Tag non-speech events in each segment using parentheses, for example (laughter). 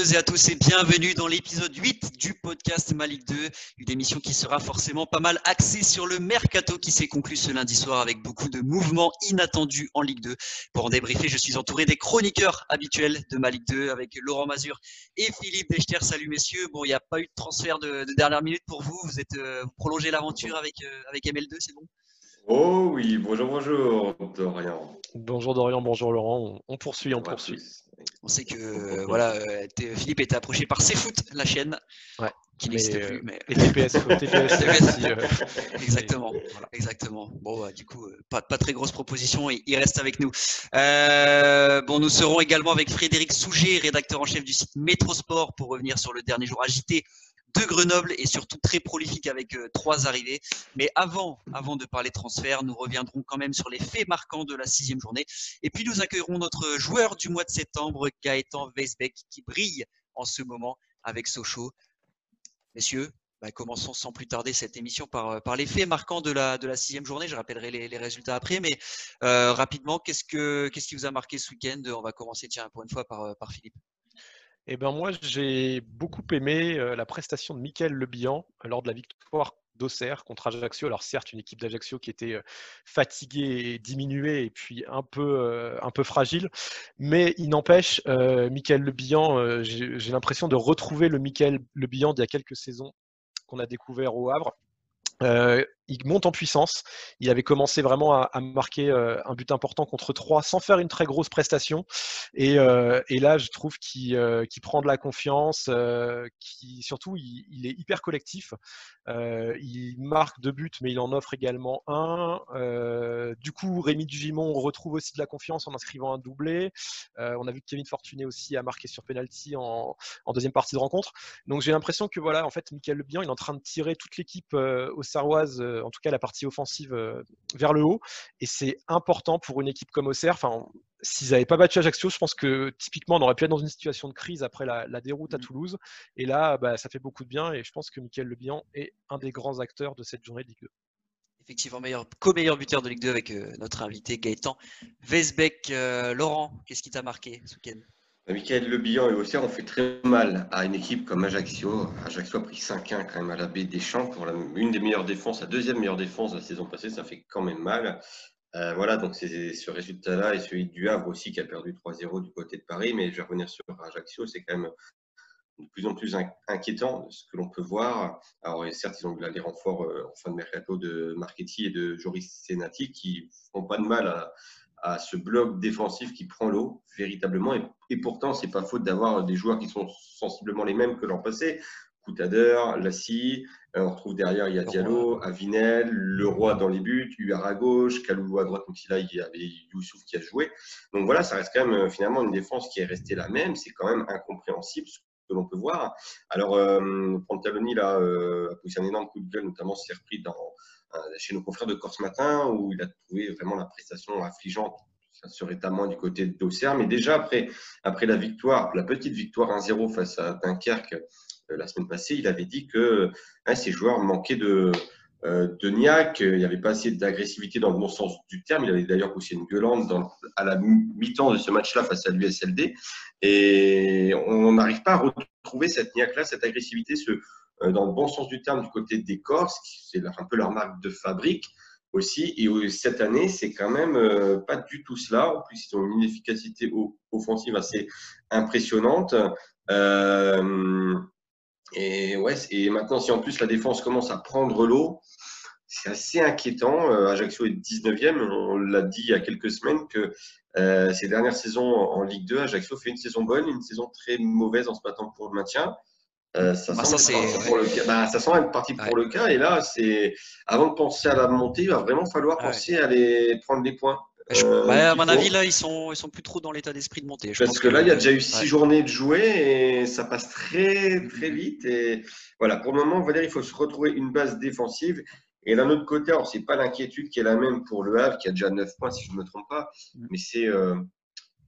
Bonjour à toutes et à tous et bienvenue dans l'épisode 8 du podcast Malik 2, une émission qui sera forcément pas mal axée sur le mercato qui s'est conclu ce lundi soir avec beaucoup de mouvements inattendus en Ligue 2. Pour en débriefer, je suis entouré des chroniqueurs habituels de Malik 2 avec Laurent Mazur et Philippe Dechter. Salut messieurs. Bon, il n'y a pas eu de transfert de, dernière minute pour vous. Vous êtes euh, prolongé l'aventure avec, euh, avec ML2, c'est bon? Oh oui, bonjour, bonjour Dorian. Bonjour Dorian, bonjour Laurent. On poursuit, on poursuit. On sait que (laughs) voilà, euh, Philippe était approché par CFoot, la chaîne, qui n'existe plus. Euh, mais... Et TPS, (laughs) euh, (laughs) exactement, exactement. Bon, bah, du coup, pas, pas très grosse proposition il reste avec nous. bon, nous serons également avec Frédéric Souget, rédacteur en chef du site Métrosport, pour revenir sur le dernier jour agité de Grenoble et surtout très prolifique avec euh, trois arrivées. Mais avant, avant de parler transfert, nous reviendrons quand même sur les faits marquants de la sixième journée. Et puis nous accueillerons notre joueur du mois de septembre, Gaëtan Weisbeck, qui brille en ce moment avec Sochaux. Messieurs, bah, commençons sans plus tarder cette émission par, euh, les faits marquants de la, sixième journée. Je rappellerai les, résultats après, mais euh, rapidement, qu'est-ce, que, qu'est-ce qui vous a marqué ce week-end? On va commencer, tiens, pour une fois, par, par Philippe. Eh ben moi, j'ai beaucoup aimé la prestation de Mickaël Lebihan lors de la victoire d'Auxerre contre Ajaccio. Alors certes, une équipe d'Ajaccio qui était fatiguée et diminuée et puis un peu, peu fragile, mais il n'empêche, euh, Mickaël Lebihan, j'ai l'impression de retrouver le Mickaël Lebihan d'il y a quelques saisons qu'on a découvert au Havre. Euh, il monte en puissance. Il avait commencé vraiment à, marquer euh, un but important contre 3 sans faire une très grosse prestation. Et, euh, là, je trouve qu'il prend de la confiance, qui surtout, il, est hyper collectif. il marque deux buts, mais il en offre également un. du coup, Rémi Dugimon retrouve aussi de la confiance en inscrivant un doublé. on a vu que Kevin Fortuné aussi a marqué sur penalty en, deuxième partie de rencontre. Donc j'ai l'impression que voilà, en fait, Michael Lebihan, il est en train de tirer toute l'équipe au Sarroise en tout cas la partie offensive euh, vers le haut. Et c'est important pour une équipe comme Auxerre. Enfin, s'ils n'avaient pas battu Ajaccio, je pense que typiquement on aurait pu être dans une situation de crise après la, déroute à mmh. Toulouse. Et là, bah, ça fait beaucoup de bien. Et je pense que Michael Lebihan est un des grands acteurs de cette journée de Ligue 2 effectivement meilleur, co-meilleur buteur de Ligue 2 avec euh, notre invité Gaëtan Vesbeck. Euh, Laurent, qu'est-ce qui t'a marqué ce week-end? Michael Le Bihan et Auxerre ont fait très mal à une équipe comme Ajaccio. Ajaccio a pris 5-1 quand même à la baie des Champs pour une des meilleures défenses, la deuxième meilleure défense de la saison passée. Ça fait quand même mal. Euh, voilà, donc c'est ce résultat-là et celui du Havre aussi qui a perdu 3-0 du côté de Paris. Mais je vais revenir sur Ajaccio, c'est quand même de plus en plus inquiétant ce que l'on peut voir. Alors certes, ils ont eu des renforts euh, en fin de mercato de Marchetti et de Joris Senati qui font pas de mal à, à ce bloc défensif qui prend l'eau véritablement. Et, et pourtant, c'est pas faute d'avoir des joueurs qui sont sensiblement les mêmes que l'an passé. Coutader, Lassie, euh, on retrouve derrière, il y a Diallo, Avinel, Leroy dans les buts, Huard à gauche, Kalou à droite, donc là, il y avait Youssouf qui a joué. Donc voilà, ça reste quand même euh, finalement une défense qui est restée la même. C'est quand même incompréhensible ce que l'on peut voir. Alors, euh, Pantaloni, là, euh, a poussé un énorme coup de gueule, notamment s'est repris dans, chez nos confrères de Corse Matin, où il a trouvé vraiment la prestation affligeante. Ça serait à moins du côté d'Auxerre. Mais déjà, après, après la victoire, la petite victoire 1-0 face à Dunkerque euh, la semaine passée, il avait dit que hein, ces joueurs manquaient de, euh, de il n'y avait pas assez d'agressivité dans le bon sens du terme. Il avait d'ailleurs poussé une gueulante dans, à la mi-temps de ce match-là face à l'USLD. Et on n'arrive pas à retrouver cette niaque-là, cette agressivité, ce, euh, dans le bon sens du terme du côté des Corses, c'est un peu leur marque de fabrique aussi. Et cette année, c'est quand même euh, pas du tout cela. En plus, ils ont une efficacité offensive assez impressionnante. Euh, et ouais, et maintenant, si en plus la défense commence à prendre l'eau, c'est assez inquiétant. Ajaccio est 19e. On l'a dit il y a quelques semaines que ces dernières saisons en Ligue 2, Ajaccio fait une saison bonne, une saison très mauvaise en se battant pour le maintien. Euh, ça, bah, sent bah, ça, sent être parti pour le cas. Et là, c'est avant de penser à la montée, il va vraiment falloir penser à aller prendre des points. Euh, bah, à mon avis, là, ils sont, ils sont plus trop dans l'état d'esprit de monter. Parce que, là, il y a déjà eu six journées de jouer et ça passe très, très vite. Et voilà, pour le moment, on va dire il faut se retrouver une base défensive. Et d'un autre côté, alors, c'est pas l'inquiétude qui est la même pour le Havre, qui a déjà 9 points, si je ne me trompe pas, mm. mais c'est euh,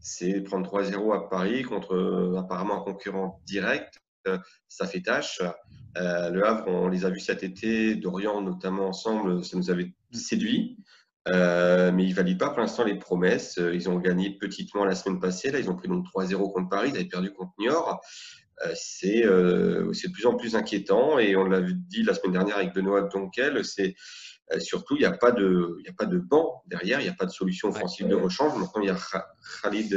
c'est prendre 3-0 à Paris contre apparemment un concurrent direct ça fait tâche. Euh, le Havre, on les a vus cet été, Dorian notamment ensemble, ça nous avait séduit. mais ils ne valident pas pour l'instant les promesses. Ils ont gagné petitement la semaine passée. Là, ils ont pris donc 3-0 contre Paris. Ils avaient perdu contre Niort. c'est de plus en plus inquiétant. Et on l'a dit la semaine dernière avec Benoît Donkel, c'est surtout, il n'y a, pas de, a pas de banc derrière, il n'y a pas de solution offensive de rechange. Maintenant, il y a Khalid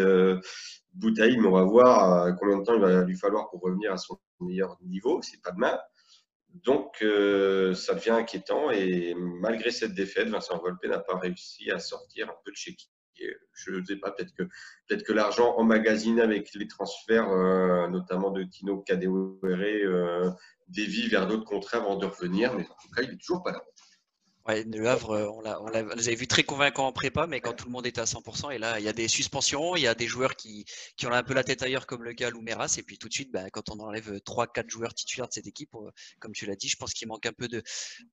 Boutaï, mais on va voir combien de temps il va lui falloir pour revenir à son meilleur niveau. C'est pas demain. Donc, euh, ça devient inquiétant et malgré cette défaite, Vincent Volpe n'a pas réussi à sortir un peu de chez. Je ne sais pas, peut-être que, peut que l'argent emmagasiné avec les transferts, euh, notamment de Tino Kadewere, euh, dévie vers d'autres contrats avant de revenir, mais en tout cas, il n'est toujours pas là. Ouais, Le Havre, euh, on l'a, on l'a, vous avez vu très convaincant en prépa, mais quand tout le monde était à 100%, et là, il y a des suspensions, il y a des joueurs qui, qui ont un peu la tête ailleurs, comme le gars Loumeras, et puis tout de suite, bah, quand on enlève 3-4 joueurs titulaires de cette équipe, euh, comme tu l'as dit, je pense qu'il manque un peu de,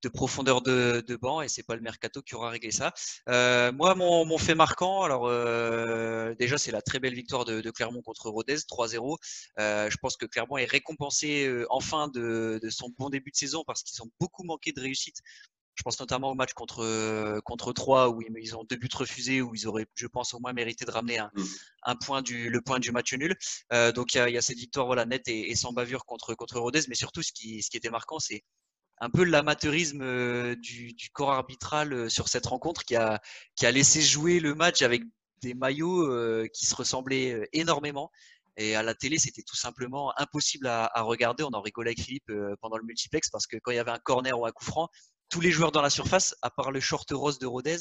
de profondeur de, de, banc, et c'est pas le mercato qui aura réglé ça. Euh, moi, mon, mon, fait marquant, alors euh, déjà, c'est la très belle victoire de, de Clermont contre Rodez, 3-0. Euh, je pense que Clermont est récompensé enfin de, de son bon début de saison parce qu'ils ont beaucoup manqué de réussite je pense notamment au match contre, euh, contre 3 où ils, ont deux buts refusés, où ils auraient, je pense, au moins mérité de ramener un, mmh. un point du, le point du match nul. Euh, donc il y, a, y, a, cette victoire voilà, nette et, sans bavure contre, contre Rodez. Mais surtout, ce qui, ce qui était marquant, c'est un peu l'amateurisme euh, du, du, corps arbitral sur cette rencontre qui a, qui a laissé jouer le match avec des maillots qui se ressemblaient énormément. Et à la télé, c'était tout simplement impossible à, à, regarder. On en rigolait avec Philippe pendant le multiplex parce que quand il y avait un corner ou un coup franc, tous les joueurs dans la surface, à part le short rose de Rodez.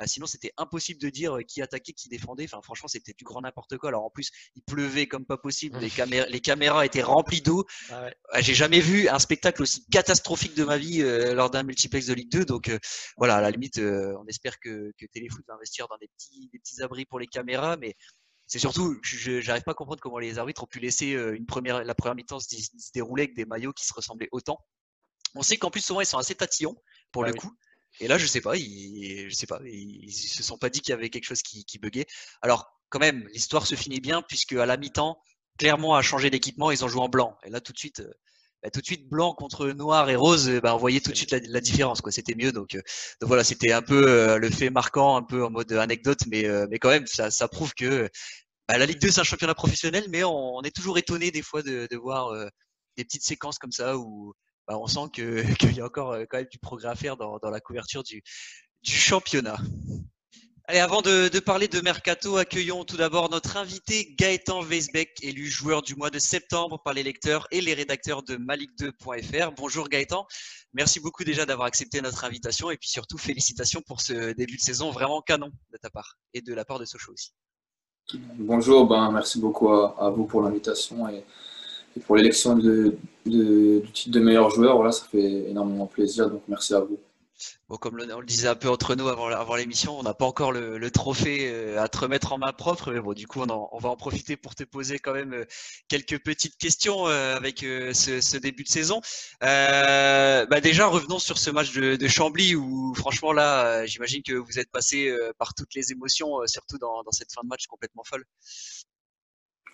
Euh, sinon, c'était impossible de dire euh, qui attaquait, qui défendait. Enfin, franchement, c'était du grand n'importe quoi. Alors, en plus, il pleuvait comme pas possible. Les, (laughs) caméras, les caméras étaient remplies d'eau. Ah euh, j'ai jamais vu un spectacle aussi catastrophique de ma vie lors d'un multiplex de Ligue 2. Donc, voilà, à la limite, on espère que, que Téléfoot va investir dans des petits, des petits abris pour les caméras. Mais c'est surtout, je n'arrive pas à comprendre comment les arbitres ont pu laisser une première, la première mi-temps se, se dérouler avec des maillots qui se ressemblaient autant. On sait qu'en plus souvent ils sont assez tatillons pour ah le coup. Et là, je sais pas, ils, je sais pas, ils, se sont pas dit qu'il y avait quelque chose qui, qui buguait. Alors, quand même, l'histoire se finit bien puisque à la mi-temps, Clermont a changé d'équipement, ils ont joué en blanc. Et là, tout de suite, euh, bah, tout de suite blanc contre noir et rose, bah, on voyait tout de suite la, différence, quoi. C'était mieux. Donc, euh, donc voilà, c'était un peu euh, le fait marquant, un peu en mode anecdote, mais, mais quand même, ça, ça prouve que bah, la Ligue 2 c'est un championnat professionnel, mais on, est toujours étonné des fois de, de voir des petites séquences comme ça où bah, on sent (laughs) qu'il y a encore euh, quand même du progrès à faire dans, la couverture du, championnat. Allez, avant de, parler de Mercato, accueillons tout d'abord notre invité Gaëtan Weisbeck, élu joueur du mois de septembre par les lecteurs et les rédacteurs de malik2.fr. Bonjour Gaëtan, merci beaucoup déjà d'avoir accepté notre invitation et puis surtout félicitations pour ce début de saison vraiment canon de ta part et de la part de Sochaux aussi. Bonjour, ben, merci beaucoup à vous pour l'invitation et, pour l'élection du titre de meilleur joueur, voilà, ça fait énormément plaisir. Donc merci à vous. Bon, comme on le disait un peu entre nous avant, l'émission, on n'a pas encore le, trophée euh, à te remettre en main propre, mais bon, du coup, on, va en profiter pour te poser quand même euh, quelques petites questions euh, avec ce, début de saison. bah déjà, revenons sur ce match de, Chambly où, franchement, là, j'imagine que vous êtes passé par toutes les émotions, surtout dans cette fin de match complètement folle.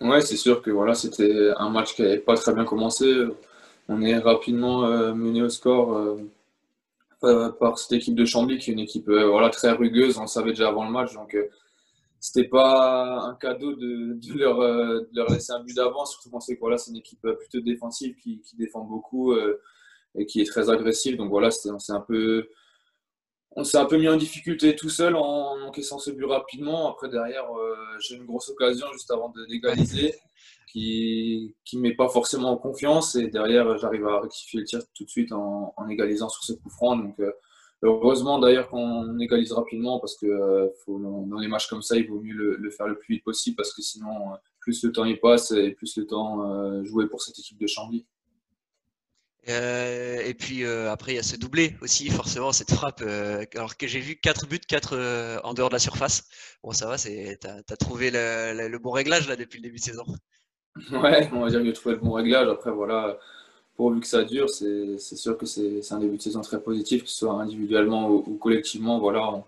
Ouais, c'est sûr que voilà, c'était un match qui n'avait pas très bien commencé. On est rapidement euh, mené au score euh, par cette équipe de Chambly, qui est une équipe euh, voilà, très rugueuse. On le savait déjà avant le match. Donc, c'était pas un cadeau de, leur, leur, laisser un but d'avance. Surtout qu'on sait que voilà, c'est une équipe plutôt défensive qui, qui défend beaucoup et qui est très agressive. Donc, voilà, c'est un peu on s'est un peu mis en difficulté tout seul en encaissant ce but rapidement. Après, derrière, euh, j'ai une grosse occasion juste avant de légaliser (laughs) qui ne met pas forcément en confiance. Et derrière, j'arrive à rectifier le tir tout de suite en, égalisant sur ce coup franc. Donc, euh, heureusement d'ailleurs qu'on égalise rapidement parce que euh, dans les matchs comme ça, il vaut mieux le, faire le plus vite possible parce que sinon, plus le temps y passe et plus le temps jouer pour cette équipe de Chambly. Euh, et puis euh, après, il y a ce doublé aussi, forcément, cette frappe. Euh, alors que j'ai vu 4 buts, 4 en dehors de la surface. Bon, ça va, tu as, trouvé le, bon réglage là depuis le début de saison. (laughs) Ouais, on va dire que j'ai trouvé le bon réglage. Après, voilà, pourvu que ça dure, c'est sûr que c'est un début de saison très positif, que ce soit individuellement ou, collectivement. Voilà,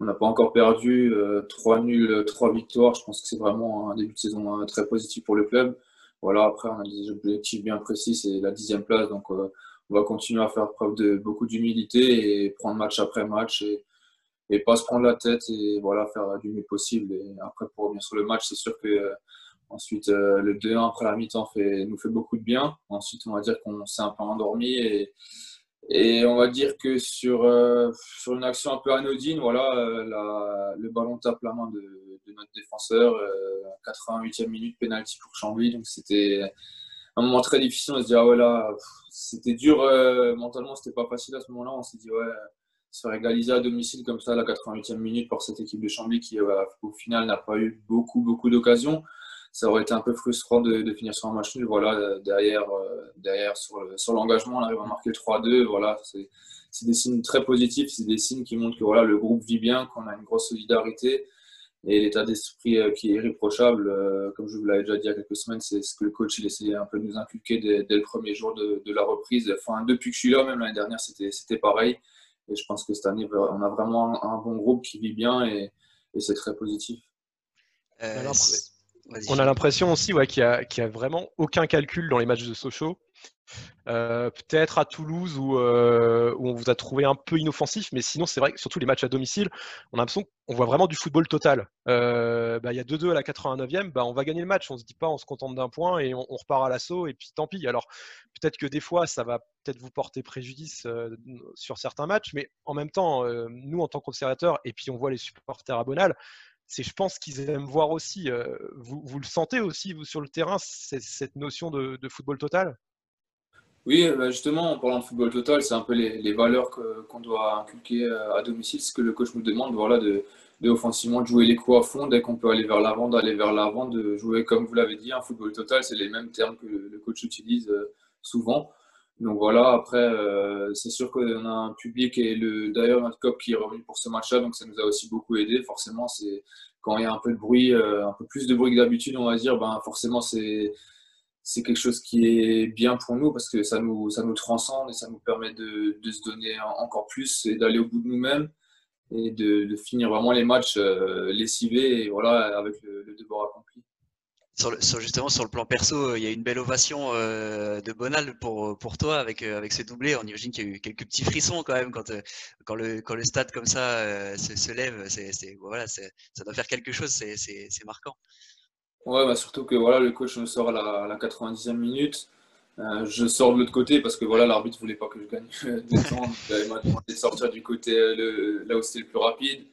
on n'a pas encore perdu. 3 nuls, 3 victoires. Je pense que c'est vraiment un début de saison très positif pour le club. Voilà, après, on a des objectifs bien précis, c'est la dixième place. Donc, euh, on va continuer à faire preuve de beaucoup d'humilité et prendre match après match et, pas se prendre la tête et voilà, faire du mieux possible. Et après, pour revenir sur le match, c'est sûr que ensuite le 2-1 après la mi-temps nous fait beaucoup de bien. Ensuite, on va dire qu'on s'est un peu endormi et on va dire que sur, sur une action un peu anodine, voilà, le ballon tape la main de, notre défenseur, 88e minute, penalty pour Chambly. Donc c'était un moment très difficile. On se dit, ah ouais, là, c'était dur euh, mentalement, c'était pas facile à ce moment-là. On s'est dit, ouais, se faire égaliser à domicile comme ça, la 88e minute, par cette équipe de Chambly qui, euh, au final, n'a pas eu beaucoup, beaucoup d'occasions. Ça aurait été un peu frustrant de, finir sur un match nul. Voilà, derrière, euh, derrière sur, sur l'engagement, on arrive à marquer le 3-2. Voilà, c'est des signes très positifs. C'est des signes qui montrent que voilà, le groupe vit bien, qu'on a une grosse solidarité et l'état d'esprit euh, qui est irréprochable, euh, comme je vous l'avais déjà dit il y a quelques semaines, c'est ce que le coach il essayait un peu de nous inculquer dès, le premier jour de, la reprise. Enfin, depuis que je suis là, même l'année dernière, c'était pareil. Et je pense que cette année, on a vraiment un, bon groupe qui vit bien et, c'est très positif. Euh, on a l'impression aussi ouais, qu'il n'y a, vraiment aucun calcul dans les matchs de Sochaux. Euh, peut-être à Toulouse euh, où, on vous a trouvé un peu inoffensif, mais sinon c'est vrai que surtout les matchs à domicile, on a l'impression qu'on voit vraiment du football total. Euh, bah, il y a 2-2 à la 89e, bah, on va gagner le match, on se dit pas on se contente d'un point et on, repart à l'assaut et puis tant pis. Alors peut-être que des fois ça va peut-être vous porter préjudice sur certains matchs, mais en même temps, nous en tant qu'observateurs, et puis on voit les supporters à Bonal, c'est je pense qu'ils aiment voir aussi, vous, le sentez aussi vous sur le terrain, cette notion de football total? Oui, bah, justement, en parlant de football total, c'est un peu les, valeurs qu'on doit inculquer euh, à domicile, ce que le coach nous demande, voilà, de, de offensivement de jouer les coups à fond, dès qu'on peut aller vers l'avant, d'aller vers l'avant, de jouer comme vous l'avez dit, un football total, c'est les mêmes termes que le coach utilise euh, souvent. Donc voilà, après, euh, c'est sûr qu'on a un public et le d'ailleurs notre cop qui est revenu pour ce match-là, donc ça nous a aussi beaucoup aidé. Forcément, c'est quand il y a un peu de bruit, un peu plus de bruit que d'habitude, on va dire, ben forcément c'est c'est quelque chose qui est bien pour nous parce que ça nous, ça nous transcende et ça nous permet de, de se donner encore plus et d'aller au bout de nous-mêmes et de, de, finir vraiment les matchs euh, lessivés et voilà, avec le, devoir accompli. Sur, le, sur, justement sur le plan perso, il y a une belle ovation euh, de Bonal pour, pour toi avec, euh, ce doublé. On imagine qu'il y a eu quelques petits frissons quand même quand, le, quand le stade comme ça se, lève. C'est, voilà, ça doit faire quelque chose, c'est, marquant. Ouais, bah surtout que voilà, le coach me sort à la, 90e minute. Euh, je sors de l'autre côté parce que voilà, l'arbitre voulait pas que je gagne (laughs) des temps. il m'a demandé de sortir du côté euh, là où c'était le plus rapide.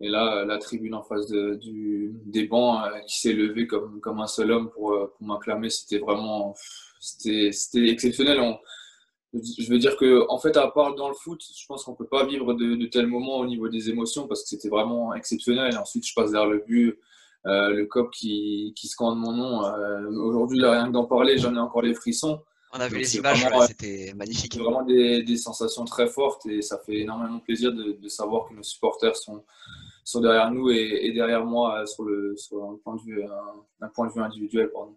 Et là, la tribune en face de, du, des bancs euh, qui s'est levée comme, comme un seul homme pour, pour m'acclamer, c'était vraiment c'était exceptionnel. je veux dire que, en fait, à part dans le foot, je pense qu'on peut pas vivre de, de tels moments au niveau des émotions parce que c'était vraiment exceptionnel. Et ensuite, je passe vers le but euh, le cop qui, qui scande mon nom. Euh, aujourd'hui, rien que d'en parler, j'en ai encore les frissons. On a vu les images, c'était magnifique. vraiment des, des, sensations très fortes et ça fait énormément plaisir de, de savoir que nos supporters sont, sont derrière nous et, derrière moi sur, le, sur un, point de vue, un, point de vue individuel. Pardon.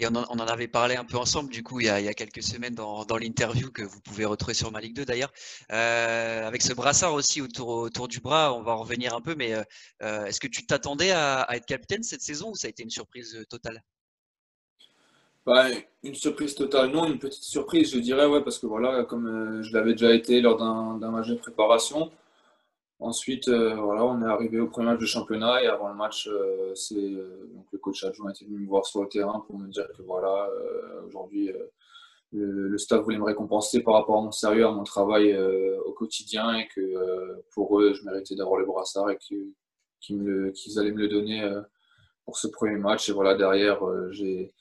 Et on en, avait parlé un peu ensemble, du coup, il y a, quelques semaines dans, l'interview que vous pouvez retrouver sur ma Ligue 2 d'ailleurs. Euh, avec ce brassard aussi autour, autour du bras, on va en revenir un peu, mais euh, euh, est-ce que tu t'attendais à, être capitaine cette saison ou ça a été une surprise totale? Bah, Une surprise totale, non, une petite surprise, je dirais, ouais, parce que voilà, comme je l'avais déjà été lors d'un match de préparation, Ensuite, euh, voilà, on est arrivé au premier match de championnat et avant le match, euh, c'est euh, donc le coach adjoint était venu me voir sur le terrain pour me dire que voilà, aujourd'hui, le, staff voulait me récompenser par rapport à mon sérieux, à mon travail au quotidien et que pour eux, je méritais d'avoir le brassard et qu'ils allaient me le donner pour ce premier match. Et voilà, derrière, j'ai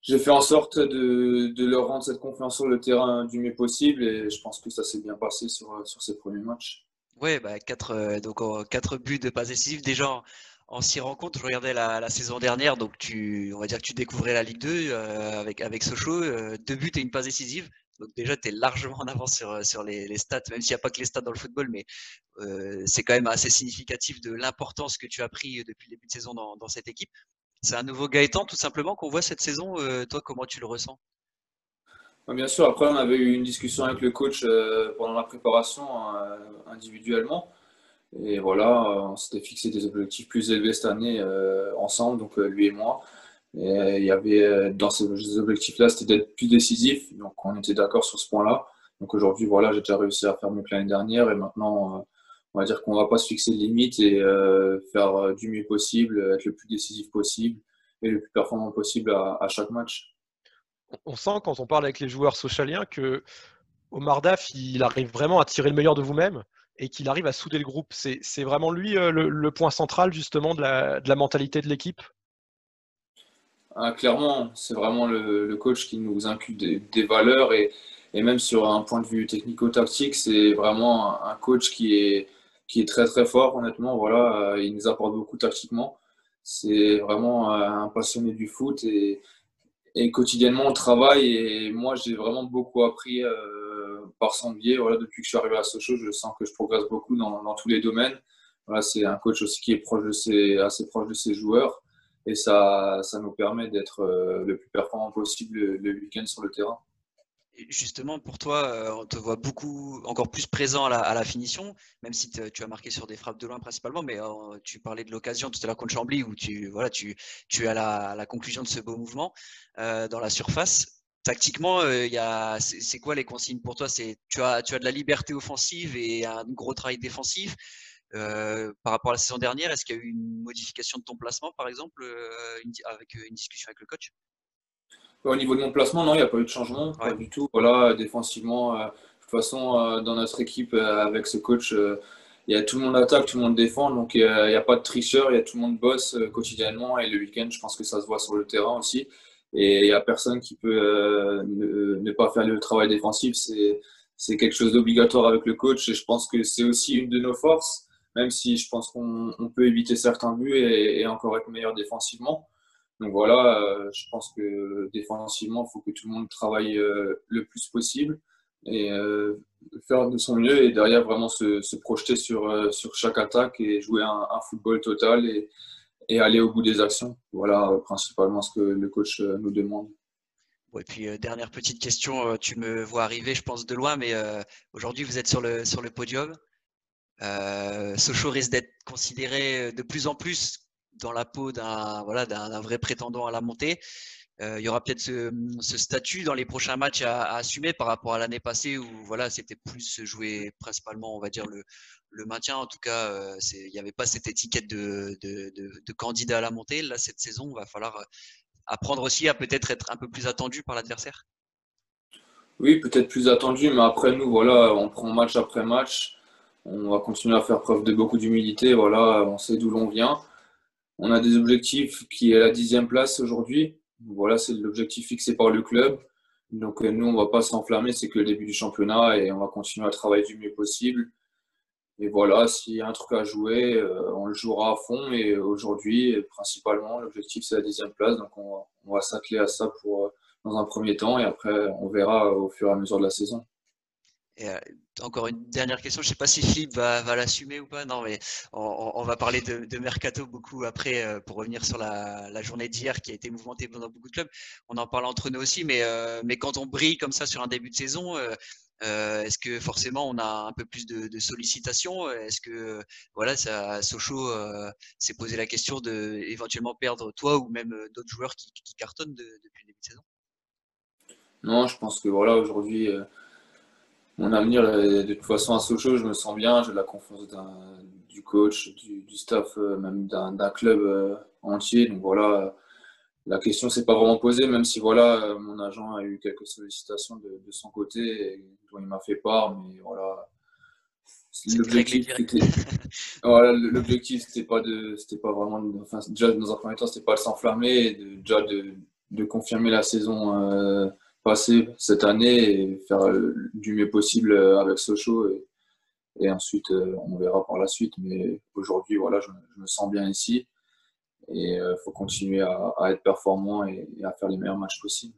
j'ai fait en sorte de, de, leur rendre cette confiance sur le terrain du mieux possible et je pense que ça s'est bien passé sur, sur ces premiers matchs. Oui, bah, quatre, euh, donc, quatre buts de passes décisives. Déjà, en six rencontres, je regardais la, saison dernière, donc tu, on va dire que tu découvrais la Ligue 2 euh, avec, avec Sochaux. Euh, deux buts et une passe décisive. Donc déjà, tu es largement en avance sur, sur les, stats, même s'il n'y a pas que les stats dans le football, mais c'est quand même assez significatif de l'importance que tu as pris depuis le début de saison dans, dans cette équipe. C'est un nouveau Gaëtan, tout simplement, qu'on voit cette saison. toi, comment tu le ressens? Bien sûr, après on avait eu une discussion avec le coach euh, pendant la préparation euh, individuellement. Et voilà, on s'était fixé des objectifs plus élevés cette année euh, ensemble, donc lui et moi. Et il y avait dans ces objectifs-là, c'était d'être plus décisif. Donc on était d'accord sur ce point-là. Donc aujourd'hui, voilà, j'ai déjà réussi à faire mieux que l'année dernière. Et maintenant, on va dire qu'on va pas se fixer de limites et faire du mieux possible, être le plus décisif possible et le plus performant possible à, chaque match. On sent quand on parle avec les joueurs socialiens que Omar Daf, il arrive vraiment à tirer le meilleur de vous-même et qu'il arrive à souder le groupe. C'est vraiment lui le, point central justement de la mentalité de l'équipe? Ah, clairement, c'est vraiment le, coach qui nous inclut des, valeurs et, même sur un point de vue technico-tactique, c'est vraiment un, coach qui est, qui est très très fort, honnêtement. Voilà, euh, il nous apporte beaucoup tactiquement. C'est vraiment euh, un passionné du foot et, quotidiennement on travaille et moi j'ai vraiment beaucoup appris euh, par son biais. Voilà, depuis que je suis arrivé à Sochaux, je sens que je progresse beaucoup dans, tous les domaines. Voilà, c'est un coach aussi qui est assez proche de ses joueurs et ça, ça nous permet d'être euh, le plus performant possible le, week-end sur le terrain. Justement, pour toi, euh, on te voit beaucoup, encore plus présent à la, finition, même si tu as marqué sur des frappes de loin principalement, mais euh, tu parlais de l'occasion tout à l'heure contre Chambly où tu, voilà, tu, tu es à la, conclusion de ce beau mouvement dans la surface. Tactiquement, c'est quoi les consignes pour toi? Tu as, tu as de la liberté offensive et un gros travail défensif. Euh, par rapport à la saison dernière, est-ce qu'il y a eu une modification de ton placement, par exemple, euh, avec euh, une discussion avec le coach? Au niveau de mon placement, non, il n'y a pas eu de changement, pas du tout. Voilà, défensivement, de toute façon, dans notre équipe, avec ce coach, il y a tout le monde attaque, tout le monde défend, donc il n'y a, pas de tricheur, il y a tout le monde bosse quotidiennement et le week-end, je pense que ça se voit sur le terrain aussi. Et il n'y a personne qui peut ne, pas faire le travail défensif. C'est quelque chose d'obligatoire avec le coach et je pense que c'est aussi une de nos forces même si je pense qu'on peut éviter certains buts et, encore être meilleur défensivement. Donc voilà, euh, je pense que défensivement, il faut que tout le monde travaille euh, le plus possible et euh, faire de son mieux et derrière vraiment se, projeter sur, sur chaque attaque et jouer un, football total et, aller au bout des actions. Voilà principalement ce que le coach nous demande. et puis dernière petite question, tu me vois arriver, je pense de loin, mais aujourd'hui vous êtes sur le, sur le podium. Sochaux risque d'être considéré de plus en plus dans la peau d'un voilà, vrai prétendant à la montée. Euh, il y aura peut-être ce, statut dans les prochains matchs à, assumer par rapport à l'année passée où voilà, c'était plus joué principalement, on va dire, le, le maintien. En tout cas, euh, il n'y avait pas cette étiquette de, de, de, candidat à la montée. Là, cette saison, il va falloir apprendre aussi à peut-être être un peu plus attendu par l'adversaire. Oui, peut-être plus attendu, mais après nous, voilà, on prend match après match on va continuer à faire preuve de beaucoup d'humilité. Voilà, on sait d'où l'on vient. On a des objectifs qui est la dixième place aujourd'hui. Voilà, c'est l'objectif fixé par le club. Donc nous, on ne va pas s'enflammer, c'est que le début du championnat et on va continuer à travailler du mieux possible. Et voilà, s'il y a un truc à jouer, euh, on le jouera à fond. Et aujourd'hui, principalement, l'objectif c'est la dixième place. Donc on va, s'atteler à ça pour, euh, dans un premier temps et après on verra au fur et à mesure de la saison. Euh, encore une dernière question, je ne sais pas si Philippe va, l'assumer ou pas. Non, mais on, va parler de, Mercato beaucoup après euh, pour revenir sur la, journée d'hier qui a été mouvementée dans beaucoup de clubs. On en parle entre nous aussi, mais, euh, quand on brille comme ça sur un début de saison, est-ce que forcément on a un peu plus de, sollicitations? Est-ce que voilà, ça, Sochaux s'est posé la question de éventuellement perdre toi ou même d'autres joueurs qui cartonnent depuis le début de saison? Non, je pense que voilà aujourd'hui mon avenir, de toute façon, à Sochaux, je me sens bien. J'ai la confiance du coach, du, staff, euh, même d'un club euh, entier. Donc voilà, la question s'est pas vraiment posée, même si voilà, euh, mon agent a eu quelques sollicitations de, son côté, dont il m'a fait part. Mais voilà, (laughs) l'objectif c'était voilà, pas de c'était pas vraiment enfin déjà dans un premier temps c'était pas de s'enflammer déjà de, de, confirmer la saison passer cette année et faire du mieux possible avec Sochaux. Et, et ensuite, euh, on verra par la suite. Mais aujourd'hui, voilà, je, me sens bien ici. Et il euh, faut continuer à, être performant et à faire les meilleurs matchs possibles.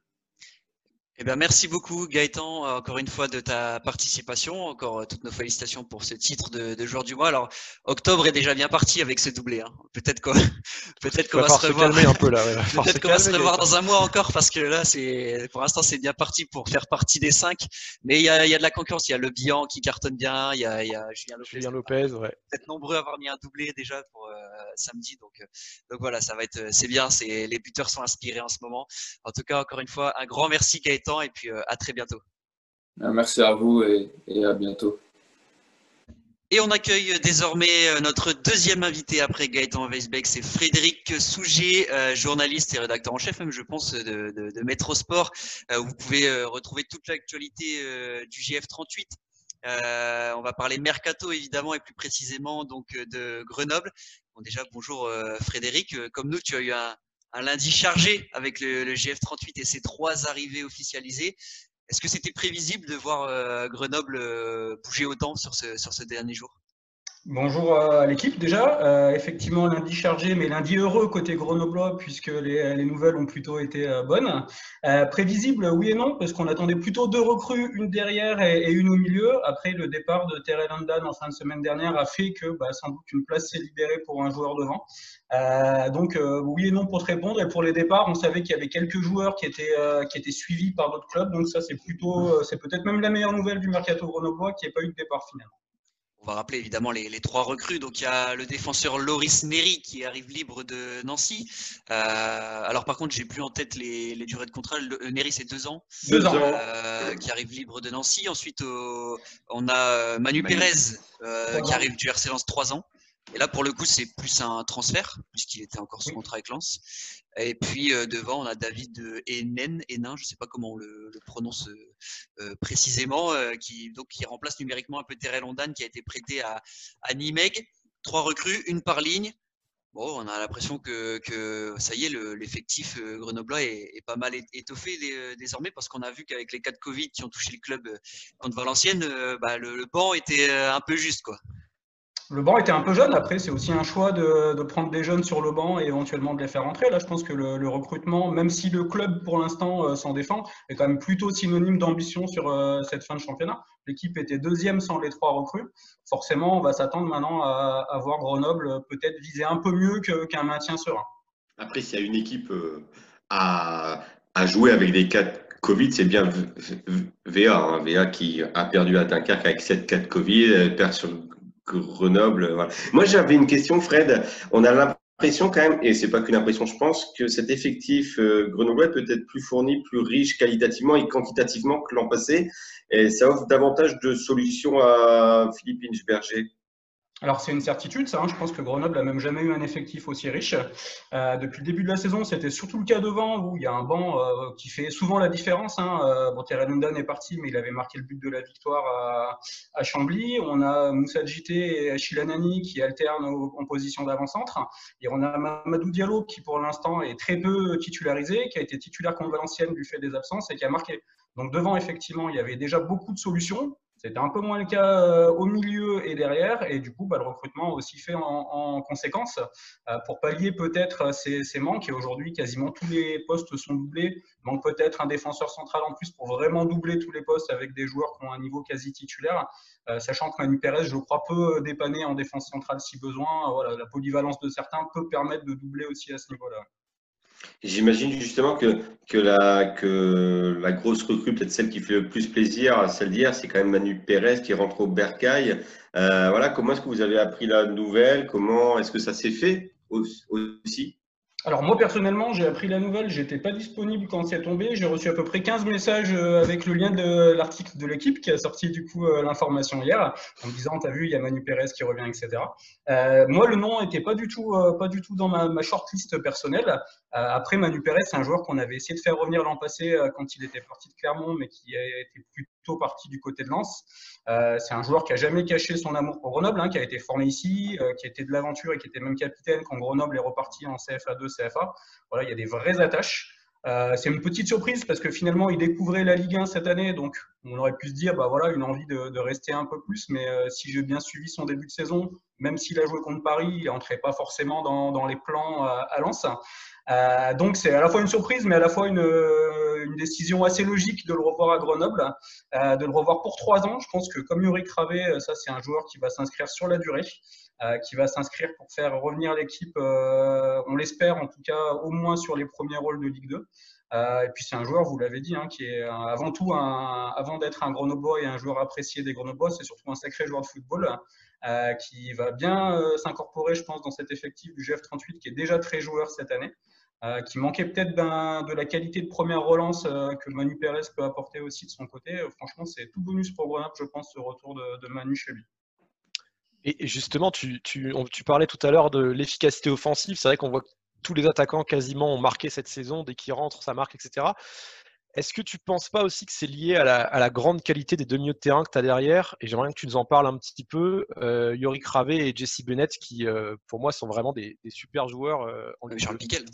Eh bien, merci beaucoup Gaëtan, euh, encore une fois de ta participation. Encore euh, toutes nos félicitations pour ce titre de, de joueur du mois. Alors, octobre est déjà bien parti avec ce doublé. Hein. Peut-être qu'on (laughs) peut-être (laughs) qu'on va, se revoir. un peu là. peut-être qu'on va se revoir dans un mois encore parce que là, c'est pour l'instant c'est bien parti pour faire partie des cinq. Mais il y a, y a, de la concurrence. Il y a le Bian qui cartonne bien. Il y a, y a Julien Lopez. Julien Lopez, ouais. Peut-être nombreux à avoir mis un doublé déjà pour euh, samedi. Donc, donc voilà, ça va être c'est bien. Les buteurs sont inspirés en ce moment. En tout cas, encore une fois, un grand merci Gaëtan et puis euh, à très bientôt. Merci à vous et à bientôt. Et on accueille désormais euh, notre deuxième invité après Gaëtan Weisbeck, c'est Frédéric Souget, euh, journaliste et rédacteur en chef, même je pense, de, de, de Métro Sport. Euh, vous pouvez retrouver toute l'actualité du GF38. on va parler mercato évidemment et plus précisément donc de Grenoble. Bon, déjà bonjour Frédéric, comme nous tu as eu un, un lundi chargé avec le, le, GF38 et ses trois arrivées officialisées. Est-ce que c'était prévisible de voir euh, Grenoble euh, bouger autant sur ce, sur ce dernier jour? Bonjour à l'équipe déjà. Euh, effectivement, lundi chargé, mais lundi heureux côté grenoblois, puisque les, les nouvelles ont plutôt été euh, bonnes. Euh, prévisible, oui et non, parce qu'on attendait plutôt deux recrues, une derrière et, une au milieu. Après, le départ de Terrell London en fin de semaine dernière a fait que bah, sans doute une place s'est libérée pour un joueur devant. Donc, oui et non pour te répondre. Et pour les départs, on savait qu'il y avait quelques joueurs qui étaient, qui étaient suivis par d'autres clubs. Donc, ça, c'est plutôt, c'est peut-être même la meilleure nouvelle du mercato grenoblois qui n'y pas eu de départ finalement. On va rappeler évidemment les, les, trois recrues. Donc il y a le défenseur Loris Neri qui arrive libre de Nancy. Euh, alors par contre, j'ai plus en tête les, les, durées de contrat. Le, euh, Neri c'est deux ans. Deux ans. Euh, qui arrive libre de Nancy. Ensuite, on a Manu, Manu. Pérez euh, qui arrive du RC Lens trois ans. Et là, pour le coup, c'est plus un transfert, puisqu'il était encore sous contrat avec Lens. Et puis euh, devant, on a David Enen, Enin, je ne sais pas comment on le, le prononce euh, précisément, euh, qui, donc, qui remplace numériquement un peu Terrell Ondan, qui a été prêté à, à Nimeg. Trois recrues, une par ligne. Bon, on a l'impression que, que, ça y est, l'effectif le, grenoblois est, est, pas mal étoffé désormais parce qu'on a vu qu'avec les cas de Covid qui ont touché le club contre Valenciennes, bah, le, le banc était un peu juste. quoi. Le banc était un peu jeune. Après, c'est aussi un choix de, prendre des jeunes sur le banc et éventuellement de les faire entrer. Là, je pense que le, recrutement, même si le club pour l'instant euh, s'en défend, est quand même plutôt synonyme d'ambition sur euh, cette fin de championnat. L'équipe était deuxième sans les trois recrues. Forcément, on va s'attendre maintenant à, voir Grenoble peut-être viser un peu mieux qu'un qu maintien serein. Après, s'il y a une équipe euh, à, jouer avec des cas Covid, c'est bien VA. Hein. VA qui a perdu à Dunkerque avec 7 cas de Covid, perd sur Grenoble. Voilà. Moi, j'avais une question, Fred. On a l'impression quand même, et c'est pas qu'une impression, je pense, que cet effectif euh, grenoblois peut être plus fourni, plus riche qualitativement et quantitativement que l'an passé. Et ça offre davantage de solutions à Philippe Inchberger. Alors c'est une certitude, ça. Hein. Je pense que Grenoble a même jamais eu un effectif aussi riche. Euh, depuis le début de la saison, c'était surtout le cas devant où il y a un banc euh, qui fait souvent la différence. Hein. Euh, est parti, mais il avait marqué le but de la victoire à, Chambly. On a Moussa Djité et Achille Anani qui alternent au, en position d'avant-centre. Et on a Mamadou Diallo qui pour l'instant est très peu titularisé, qui a été titulaire contre Valenciennes du fait des absences et qui a marqué. Donc devant, effectivement, il y avait déjà beaucoup de solutions. C'était un peu moins le cas euh, au milieu et derrière, et du coup, bah, le recrutement a aussi fait en, en conséquence euh, pour pallier peut-être ces, ces, manques. Et aujourd'hui, quasiment tous les postes sont doublés. Il manque peut-être un défenseur central en plus pour vraiment doubler tous les postes avec des joueurs qui ont un niveau quasi titulaire, euh, sachant que Manu Pérez, je crois, peut dépanner en défense centrale si besoin. Voilà, la polyvalence de certains peut permettre de doubler aussi à ce niveau-là. J'imagine justement que, la, grosse recrue, peut-être celle qui fait le plus plaisir, celle d'hier, c'est quand même Manu Pérez qui rentre au Bercail. Euh, voilà, comment est-ce que vous avez appris la nouvelle? Comment est-ce que ça s'est fait aussi? Alors moi personnellement, j'ai appris la nouvelle, j'étais pas disponible quand c'est tombé, j'ai reçu à peu près 15 messages euh, avec le lien de l'article de l'équipe qui a sorti du coup euh, l'information hier en me disant t'as vu il y a Manu Pérez qui revient etc. Euh, moi le nom était pas du tout pas du tout dans ma, shortlist personnelle. Après Manu Pérez c'est un joueur qu'on avait essayé de faire revenir l'an passé quand il était parti de Clermont mais qui été plutôt parti du côté de Lens. C'est un joueur qui a jamais caché son amour pour Grenoble, hein, qui a été formé ici, qui était de l'aventure et qui était même capitaine quand Grenoble est reparti en CFA2 CFA. Voilà, il y a des vraies attaches. Euh, c'est une petite surprise parce que finalement, il découvrait la Ligue 1 cette année, donc on aurait pu se dire, bah voilà, une envie de, rester un peu plus. Mais euh, si j'ai bien suivi son début de saison, même s'il a joué contre Paris, il n'entrait pas forcément dans, dans les plans à, Lens. Euh, donc c'est à la fois une surprise, mais à la fois une, décision assez logique de le revoir à Grenoble, euh, de le revoir pour trois ans. Je pense que comme Yuri Cravé, ça c'est un joueur qui va s'inscrire sur la durée. Euh, qui va s'inscrire pour faire revenir l'équipe, euh, on l'espère en tout cas, au moins sur les premiers rôles de Ligue 2. Euh, et puis c'est un joueur, vous l'avez dit, hein, qui est avant tout, avant d'être un Grenoblois et un joueur apprécié des Grenoblois, c'est surtout un sacré joueur de football euh, qui va bien euh, s'incorporer, je pense, dans cet effectif du GF38 qui est déjà très joueur cette année, euh, qui manquait peut-être de la qualité de première relance que Manu Pérez peut apporter aussi de son côté. franchement, c'est tout bonus pour Grenoble, je pense, ce retour de, Manu chez lui. Et justement, tu, tu parlais tout à l'heure de l'efficacité offensive. C'est vrai qu'on voit que tous les attaquants quasiment ont marqué cette saison. Dès qu'ils rentrent, ça marque, etc. Est-ce que tu ne penses pas aussi que c'est lié à la, grande qualité des deux milieux de terrain que tu as derrière? Et j'aimerais que tu nous en parles un petit peu. Euh, Yorick Ravé et Jesse Bennett, qui euh, pour moi sont vraiment des, super joueurs. Euh, en Charles Piquel.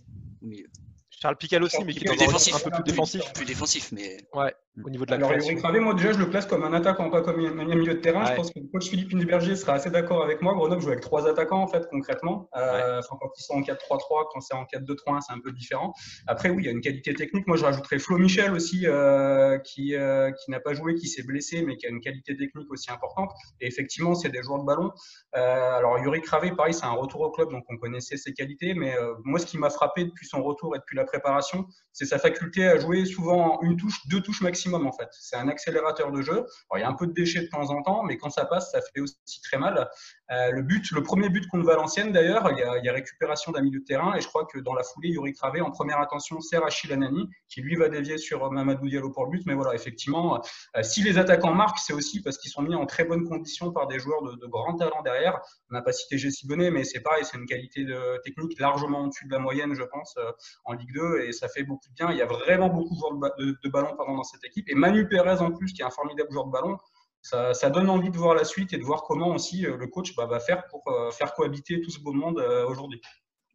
Charles Piquel aussi, mais qui est un peu plus défensif. Plus défensif, mais. Ouais, au niveau de la Alors, Eric Ravé, moi déjà, je le place comme un attaquant, pas comme un milieu de terrain. Je pense que le coach Philippe Berger sera assez d'accord avec moi. Grenoble joue avec trois attaquants, en fait, concrètement. Euh, quand ils sont en 4-3-3, quand c'est en 4-2-3-1, c'est un peu différent. Après, oui, il y a une qualité technique. Moi, je rajouterais Flo Michel aussi, euh, qui, euh, qui n'a pas joué, qui s'est blessé, mais qui a une qualité technique aussi importante. Et effectivement, c'est des joueurs de ballon. alors, Yuri Ravé, pareil, c'est un retour au club, donc on connaissait ses qualités. Mais moi, ce qui m'a frappé depuis son retour et depuis la préparation, c'est sa faculté à jouer souvent une touche, deux touches maximum en fait. C'est un accélérateur de jeu. Il y a un peu de déchets de temps en temps, mais quand ça passe, ça fait aussi très mal. Euh, le but, le premier but contre Valenciennes d'ailleurs, il, y a récupération d'un milieu de terrain et je crois que dans la foulée, Yuri Travé en première attention sert Achille Anani qui lui va dévier sur Mamadou Diallo pour le but. Mais voilà, effectivement, euh, si les attaquants marquent, c'est aussi parce qu'ils sont mis en très bonne condition par des joueurs de, de grand talent derrière. On n'a pas cité Jesse Bonnet, mais c'est pareil, c'est une qualité de technique largement au-dessus de la moyenne, je pense, euh, en Ligue 2 et ça fait beaucoup bien. Il y a vraiment beaucoup de joueurs de, ballon dans cette équipe. Et Manu Pérez, en plus, qui est un formidable joueur de ballon, ça, donne envie de voir la suite et de voir comment aussi euh, le coach bah, va faire pour euh, faire cohabiter tout ce beau monde euh, aujourd'hui.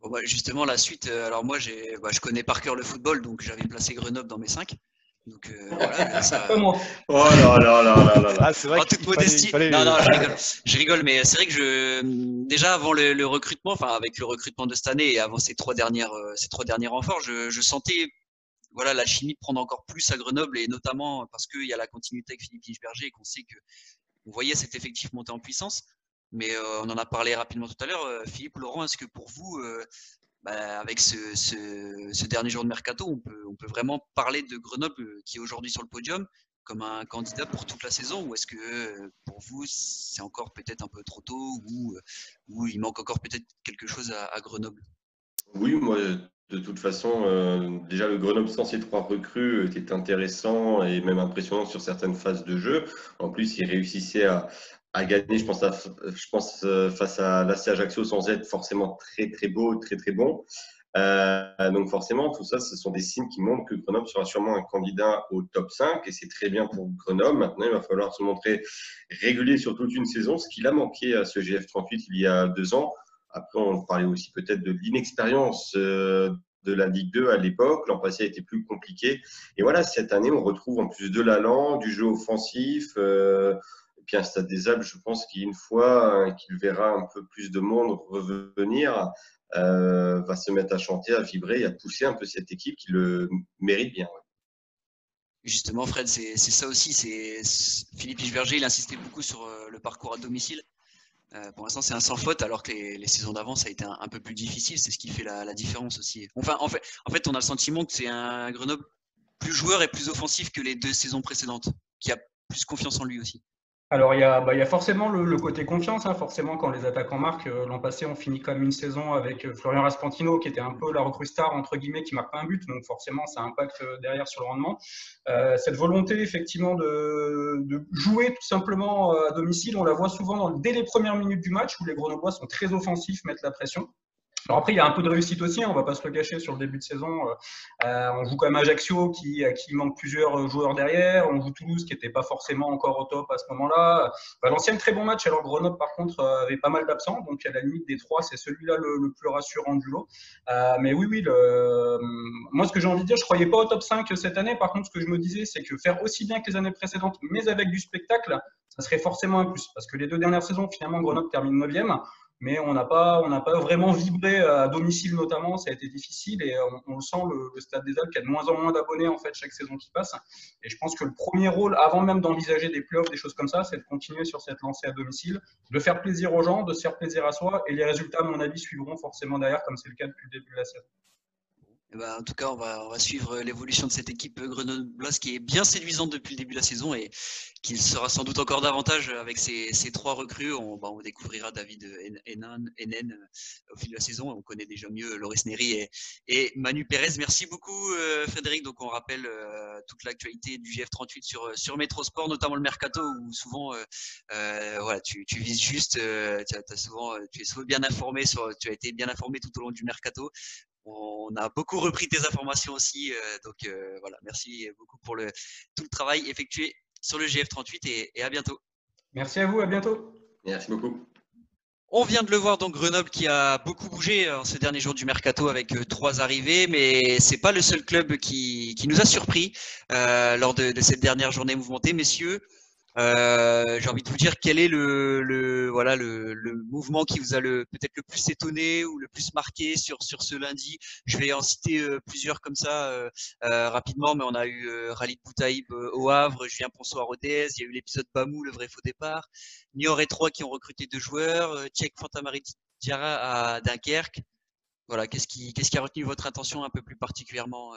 Bah, justement, la suite, alors moi, bah, je connais par cœur le football, donc j'avais placé Grenoble dans mes 5. Donc voilà, ça... (laughs) Oh là là là là là. Ah, c'est vrai. En toute modestie. Non, non, je rigole. Je rigole, mais c'est vrai que je, déjà avant le, recrutement, enfin avec le recrutement de cette année et avant ces trois dernières, ces trois derniers renforts, je, je sentais voilà, la chimie prendre encore plus à Grenoble et notamment parce qu'il y a la continuité avec Philippe Lichberger et qu'on sait que on voyait cet effectif monter en puissance. Mais euh, on en a parlé rapidement tout à l'heure. Euh, Philippe, Laurent, est-ce que pour vous, euh, bah, avec ce, dernier jour de mercato, on peut, vraiment parler de Grenoble qui est aujourd'hui sur le podium comme un candidat pour toute la saison ou est-ce que pour vous c'est encore peut-être un peu trop tôt ou, ou il manque encore peut-être quelque chose à Grenoble? Oui, moi de toute façon, euh, déjà le Grenoble sans ces trois recrues était intéressant et même impressionnant sur certaines phases de jeu. En plus, il réussissait à, gagner, je pense, je pense euh, face à l'AC Ajaccio sans être forcément très très beau, très très bon. Euh, donc forcément, tout ça, ce sont des signes qui montrent que Grenoble sera sûrement un candidat au top 5 et c'est très bien pour Grenoble. Maintenant, il va falloir se montrer régulier sur toute une saison, ce qu'il a manqué à ce GF38 il y a deux ans. Après, on parlait aussi peut-être de l'inexpérience euh, de la Ligue 2 à l'époque. L'an passé a été plus compliqué. Et voilà, cette année, on retrouve en plus de l'allant, du jeu offensif. Euh, un Stade des Alpes, je pense qu'une fois euh, qu'il verra un peu plus de monde revenir, va se mettre à chanter, à vibrer et à pousser un peu cette équipe qui le mérite bien. Justement, Fred, c'est ça aussi. C'est Philippe Lichberger, il insistait beaucoup sur le parcours à domicile. Euh, pour l'instant, c'est un sans faute, alors que les, saisons d'avant, ça a été un, peu plus difficile. C'est ce qui fait la, différence aussi. Enfin, en fait, en fait, on a le sentiment que c'est un Grenoble plus joueur et plus offensif que les deux saisons précédentes, qui a plus confiance en lui aussi. Alors, il y a, bah, forcément le, côté confiance. Hein. Forcément, quand les attaquants marquent, euh, l'an passé, on finit comme une saison avec euh, Florian Raspantino, qui était un peu la recrue star, entre guillemets, qui marque pas un but. Donc, forcément, ça impacte euh, derrière sur le rendement. cette volonté, effectivement, de, de, jouer tout simplement à domicile, on la voit souvent dans, dès les premières minutes du match, où les Grenoblois sont très offensifs, mettent la pression. Alors après, il y a un peu de réussite aussi, on ne va pas se le cacher sur le début de saison. Euh, euh, on joue quand même Ajaccio qui, qui manque plusieurs joueurs derrière. On joue Toulouse qui n'était pas forcément encore au top à ce moment-là. Valenciennes, très bon match. Alors Grenoble, par contre, euh, avait pas mal d'absents. Donc à la limite des trois, c'est celui-là le, plus rassurant du lot. mais oui, oui, le... moi ce que j'ai envie de dire, je ne croyais pas au top 5 cette année. Par contre, ce que je me disais, c'est que faire aussi bien que les années précédentes, mais avec du spectacle, ça serait forcément un plus. Parce que les deux dernières saisons, finalement, Grenoble termine 9e mais on n'a pas, on pas vraiment vibré à domicile notamment, ça a été difficile et on, le sent, le, Stade des Alpes qui a de moins en moins d'abonnés en fait chaque saison qui passe. Et je pense que le premier rôle, avant même d'envisager des playoffs, des choses comme ça, c'est de continuer sur cette lancée à domicile, de faire plaisir aux gens, de se faire plaisir à soi et les résultats, à mon avis, suivront forcément derrière comme c'est le cas depuis le début de la saison. Eh ben, en tout cas, on va, suivre l'évolution de cette équipe grenobloise qui est bien séduisante depuis le début de la saison et qui sera sans doute encore davantage avec ces, trois recrues. On, bah, découvrira David Enen, au fil de la saison. On connaît déjà mieux Loris Neri et, Manu Pérez. Merci beaucoup, euh, Frédéric. Donc, on rappelle euh, toute l'actualité du GF38 sur, sur Métrosport, notamment le Mercato, où souvent, euh, voilà, tu, vises juste, tu, as, souvent, tu es souvent bien informé, tu as été bien informé tout au long du Mercato on a beaucoup repris tes informations aussi. Euh, donc euh, voilà, merci beaucoup pour le, tout le travail effectué sur le GF38 et, à bientôt. Merci à vous, à bientôt. Merci beaucoup. On vient de le voir donc Grenoble qui a beaucoup bougé en ce dernier jour du mercato avec euh, trois arrivées, mais c'est pas le seul club qui, qui nous a surpris lors de, de, cette dernière journée mouvementée, messieurs. Euh, j'ai envie de vous dire quel est le, le voilà le, le, mouvement qui vous a le peut-être le plus étonné ou le plus marqué sur sur ce lundi? Je vais en citer euh, plusieurs comme ça euh, euh, rapidement, mais on a eu Rallye de Boutaïb au Havre, Julien Ponceau à Rodez, il y a eu l'épisode Bamou, le vrai faux départ, Niort et 3 qui ont recruté deux joueurs, Tchèque Fantamari Diarra à Dunkerque. Voilà, qu'est-ce qui qu'est-ce qui a retenu votre attention un peu plus particulièrement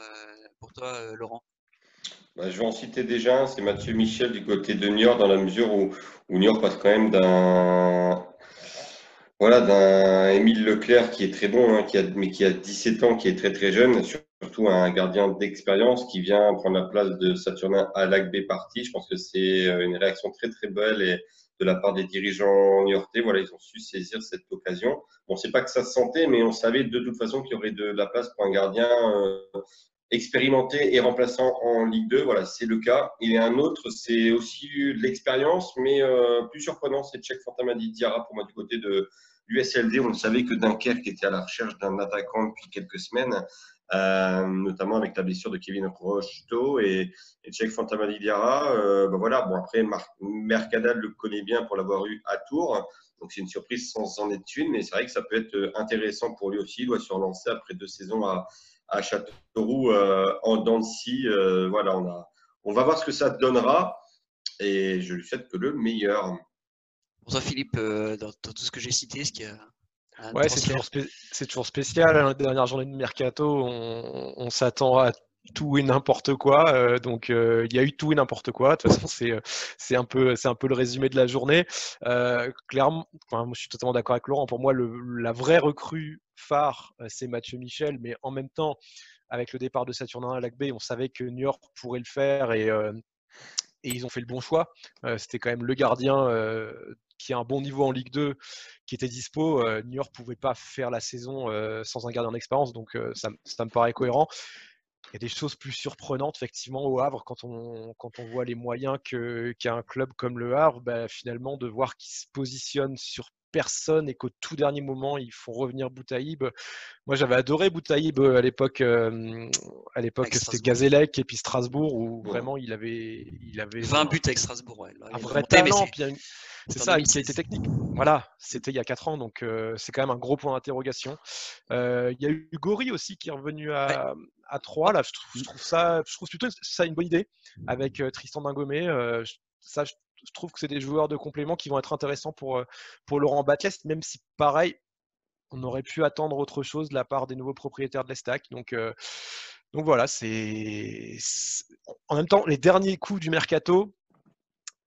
pour toi, Laurent? Bah, je vais en citer déjà c'est Mathieu Michel du côté de Niort, dans la mesure où, où Niort passe quand même d'un voilà, Émile Leclerc qui est très bon, hein, qui a, mais qui a 17 ans, qui est très très jeune, surtout un gardien d'expérience qui vient prendre la place de Saturnin à B parti. Je pense que c'est euh, une réaction très très belle de la part des dirigeants niortais. Voilà, ils ont su saisir cette occasion. Bon, c'est pas que ça se sentait, mais on savait de toute façon qu'il y aurait de la place pour un gardien euh, expérimenté et remplaçant en Ligue 2. Voilà, c'est le cas. A un autre, c'est aussi de l'expérience, mais euh, plus surprenant, c'est Tchèque Fantamadi Diarra pour moi du côté de l'USLD. On savait que Dunkerque était à la recherche d'un attaquant depuis quelques semaines, euh, notamment avec la blessure de Kevin Rocheteau et, et Tchèque Fantamadi Diarra. Euh, ben voilà, bon après, Mercadal le connaît bien pour l'avoir eu à Tours. Donc c'est une surprise sans en être une, mais c'est vrai que ça peut être intéressant pour lui aussi. Il doit se relancer après deux saisons à, à Châteauroux euh, en Dancy. Euh, voilà, on, a, on va voir ce que ça donnera et je lui souhaite que le meilleur. Pour toi, Philippe, euh, dans, tout ce que j'ai cité, ce qu'il y a Ouais, c'est toujours, toujours, spécial. Hein, la dernière journée de mercato, on, on s'attend à tout et n'importe quoi. donc il y a eu tout et n'importe quoi. De toute façon, c'est c'est un peu c'est un peu le résumé de la journée. clairement, moi, je suis totalement d'accord avec Laurent. Pour moi, le, la vraie recrue phare, c'est Mathieu Michel, mais en même temps, avec le départ de Saturnin à Lac on savait que New York pourrait le faire et et ils ont fait le bon choix. C'était quand même le gardien qui a un bon niveau en Ligue 2 qui était dispo. New York pouvait pas faire la saison sans un gardien d'expérience, donc ça, ça, me paraît cohérent il y a des choses plus surprenantes effectivement au Havre quand on, quand on voit les moyens qu'a un club comme le Havre, bah, finalement de voir qu'il se positionne sur personne et qu'au tout dernier moment ils font revenir Boutaïb. Moi j'avais adoré Boutaïb euh, à l'époque, euh, à l'époque c'était Gazélec et puis Strasbourg où vraiment il avait, il avait 20 buts avec Strasbourg. Ouais. Un vrai talent, c'est ça, une qualité technique. Voilà, c'était il y a 4 ans, donc euh, c'est quand même un gros point d'interrogation. il y a eu Gori aussi qui est revenu à, à 3. Là, je trouve, ça, je trouve plutôt ça une bonne idée avec Tristan Dingomé. ça, je, trouve que c'est des joueurs de complément qui vont être intéressants pour, pour Laurent Batles, même si pareil, on aurait pu attendre autre chose de la part des nouveaux propriétaires de l'Estac. Donc, donc voilà, c'est en même temps les derniers coups du mercato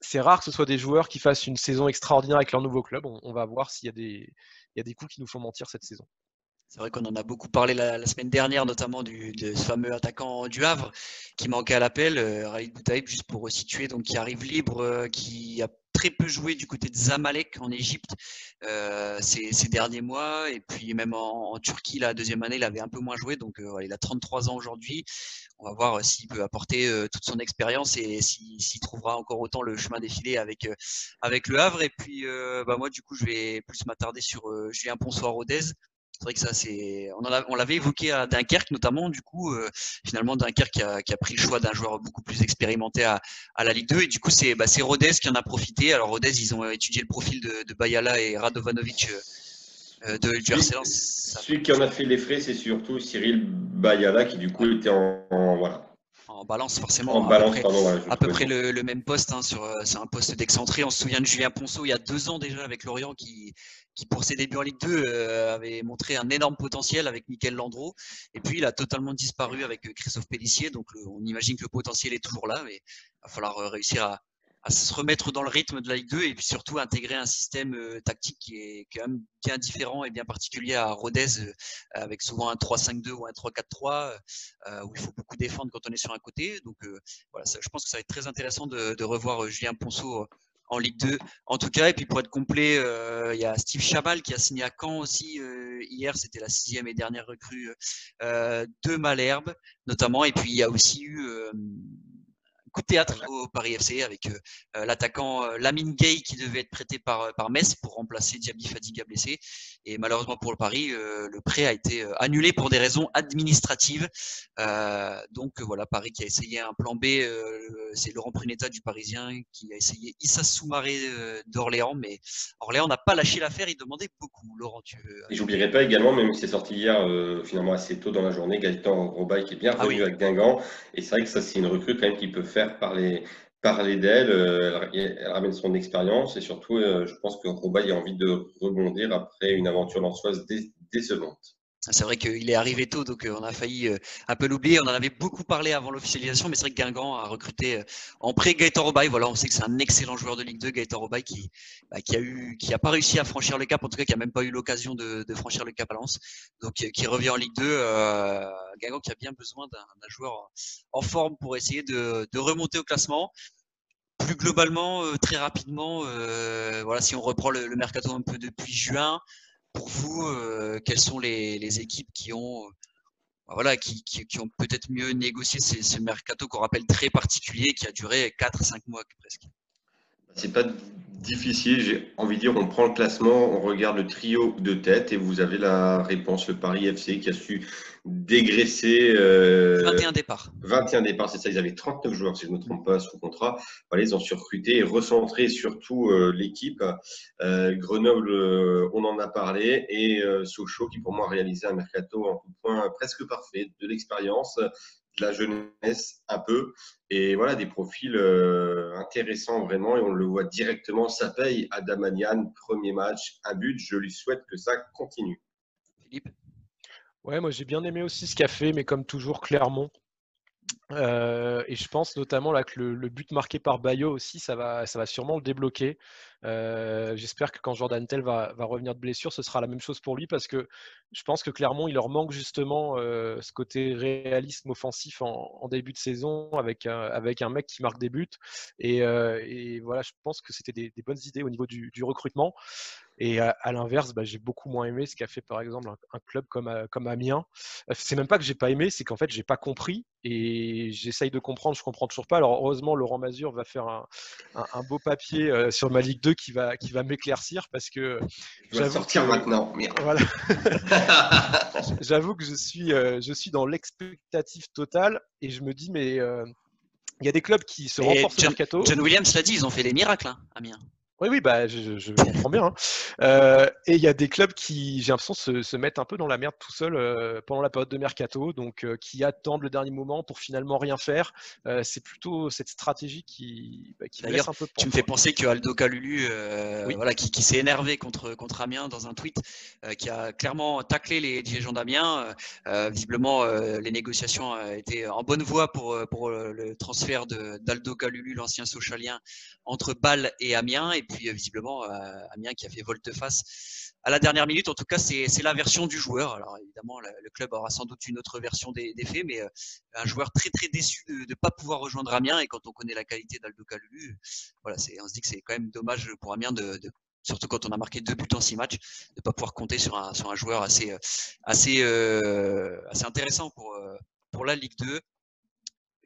c'est rare que ce soit des joueurs qui fassent une saison extraordinaire avec leur nouveau club. On, va voir s'il y, y a des coups qui nous font mentir cette saison. C'est vrai qu'on en a beaucoup parlé la, semaine dernière, notamment du, de ce fameux attaquant du Havre qui manquait à l'appel, euh, Raïd Boutaïb, juste pour resituer, donc qui arrive libre, euh, qui a très peu joué du côté de Zamalek en Égypte euh, ces, derniers mois. Et puis même en, Turquie, la deuxième année, il avait un peu moins joué. Donc euh, il a 33 ans aujourd'hui. On va voir s'il peut apporter toute son expérience et s'il trouvera encore autant le chemin défilé avec, avec le Havre. Et puis bah, moi, du coup, je vais plus m'attarder sur Julien Ponsoir-Rodez c'est vrai que ça, c'est, on, l'avait évoqué à Dunkerque notamment. Du coup, euh, finalement, Dunkerque a, qui a, pris le choix d'un joueur beaucoup plus expérimenté à, à, la Ligue 2. Et du coup, c'est, bah, c'est Rodez qui en a profité. Alors Rodez, ils ont étudié le profil de, de Bayala et Radovanovic euh, de, du Celui, celui qui en a fait les frais, c'est surtout Cyril Bayala qui du coup était en, voilà, en balance forcément. En balance, à peu près, pardon. à peu près le, le, même poste hein, sur, c'est un poste d'excentré. On se souvient de Julien Ponceau il y a deux ans déjà avec Lorient qui, qui pour ses débuts en Ligue 2 euh, avait montré un énorme potentiel avec Michael Landreau. Et puis il a totalement disparu avec Christophe Pellissier. Donc le, on imagine que le potentiel est toujours là, mais il va falloir réussir à, se remettre dans le rythme de la Ligue 2 et puis surtout intégrer un système euh, tactique qui est quand même bien différent et bien particulier à Rodez euh, avec souvent un 3-5-2 ou un 3-4-3 euh, où il faut beaucoup défendre quand on est sur un côté. Donc voilà, je pense que ça va être très intéressant de, de revoir Julien Ponceau en Ligue 2 en tout cas. Et puis pour être complet, il y a Steve Chabal qui a signé à Caen aussi hier, c'était la sixième et dernière recrue de Malherbe notamment. Et puis il y a aussi eu coup de théâtre au Paris FC avec euh, euh, l'attaquant euh, Lamine Gay qui devait être prêté par, par Metz pour remplacer Diaby Fadiga blessé. Et malheureusement pour le Paris, le prêt a été annulé pour des raisons administratives. donc voilà, Paris qui a essayé un plan B, c'est Laurent Prunetta du Parisien qui a essayé Issa Soumaré d'Orléans, mais Orléans n'a pas lâché l'affaire, il demandait beaucoup. Laurent, tu veux... Et j'oublierai pas également, même si c'est sorti hier, finalement assez tôt dans la journée, Gaëtan Robaille qui est bien ah revenu avec Guingamp. Et c'est vrai que ça, c'est une recrue quand même qui peut faire parler, parler d'elle. Euh, elle, ramène son expérience et surtout, euh, je pense que Robaille a envie de rebondir après une aventure lançoise décevante. C'est vrai qu'il est arrivé tôt, donc euh, on a failli un peu l'oublier. On en avait beaucoup parlé avant l'officialisation, mais c'est vrai que Guingamp a recruté en pré Gaëtan Robaille. Voilà, on sait que c'est un excellent joueur de Ligue 2, Gaëtan Robaille, qui, bah, qui a pas réussi à franchir le cap, en tout cas qui a même pas eu l'occasion de, de, franchir le cap à Lens. Donc qui revient en Ligue 2. Euh, Guingamp qui a bien besoin d'un joueur en forme pour essayer de, de remonter au classement plus globalement, très rapidement, euh, voilà, si on reprend le, le, mercato un peu depuis juin, pour vous, euh, quelles sont les, équipes qui ont, bah voilà, qui, ont peut-être mieux négocié ce, ce mercato qu'on rappelle très particulier, qui a duré 4-5 mois presque? C'est pas difficile, j'ai envie de dire, on prend le classement, on regarde le trio de tête et vous avez la réponse, le Paris FC qui a su dégraisser. Euh, 21 départs. 21 départs, c'est ça, ils avaient 39 joueurs, si je ne me trompe pas, sous contrat. Voilà, ils ont surcruté et recentré surtout euh, l'équipe. Euh, Grenoble, euh, on en a parlé, et Sochaux qui pour moi a réalisé un mercato en tout point presque parfait, de l'expérience, la jeunesse un peu. Et voilà, des profils intéressants vraiment. Et on le voit directement. Ça paye. Adamanian, premier match, un but. Je lui souhaite que ça continue. Philippe? Ouais, moi j'ai bien aimé aussi ce qu'a fait, mais comme toujours, Clermont. Euh, et je pense notamment là que le, but marqué par Bayo aussi, ça va, ça va sûrement le débloquer. Euh, J'espère que quand Jordan Tell va, revenir de blessure, ce sera la même chose pour lui parce que je pense que Clermont, il leur manque justement euh, ce côté réalisme offensif en, début de saison avec un, avec un mec qui marque des buts. Et, voilà, je pense que c'était des, bonnes idées au niveau du recrutement. Et à, à l'inverse, bah, j'ai beaucoup moins aimé ce qu'a fait par exemple un, un, club comme, euh, comme Amiens. C'est même pas que j'ai pas aimé, c'est qu'en fait j'ai pas compris et j'essaye de comprendre, je comprends toujours pas. Alors heureusement, Laurent Mazur va faire un, un beau papier euh, sur ma Ligue 2 qui va, qui va m'éclaircir parce que. Je sortir que, maintenant. Voilà. (laughs) J'avoue que je suis, euh, je suis dans l'expectative totale et je me dis, mais euh, il y a des clubs qui se renforcent John, au mercato. John Williams l'a dit, ils ont fait les miracles, hein, Amiens. Oui, oui, bah, je, je comprends bien. Hein. Euh, et il y a des clubs qui, j'ai l'impression, se, se, mettent un peu dans la merde tout seuls euh, pendant la période de mercato, donc euh, qui attendent le dernier moment pour finalement rien faire. Euh, c'est plutôt cette stratégie qui, bah, qui me laisse un peu. Tu me fais penser que Aldo Calulu, euh, oui. voilà, qui, qui s'est énervé contre contre Amiens dans un tweet, euh, qui a clairement taclé les dirigeants d'Amiens. visiblement, les négociations étaient en bonne voie pour pour le transfert d'Aldo Calulu, l'ancien socialien, entre Bâle et Amiens. Et puis visiblement euh, Amiens qui a fait volte-face à la dernière minute. En tout cas, c'est la version du joueur. Alors évidemment, le, club aura sans doute une autre version des, faits, mais euh, un joueur très très déçu de ne pas pouvoir rejoindre Amiens. Et quand on connaît la qualité d'Aldo Calulu, voilà, on se dit que c'est quand même dommage pour Amiens de, surtout quand on a marqué deux buts en six matchs, de ne pas pouvoir compter sur un, joueur euh, assez intéressant pour, pour la Ligue 2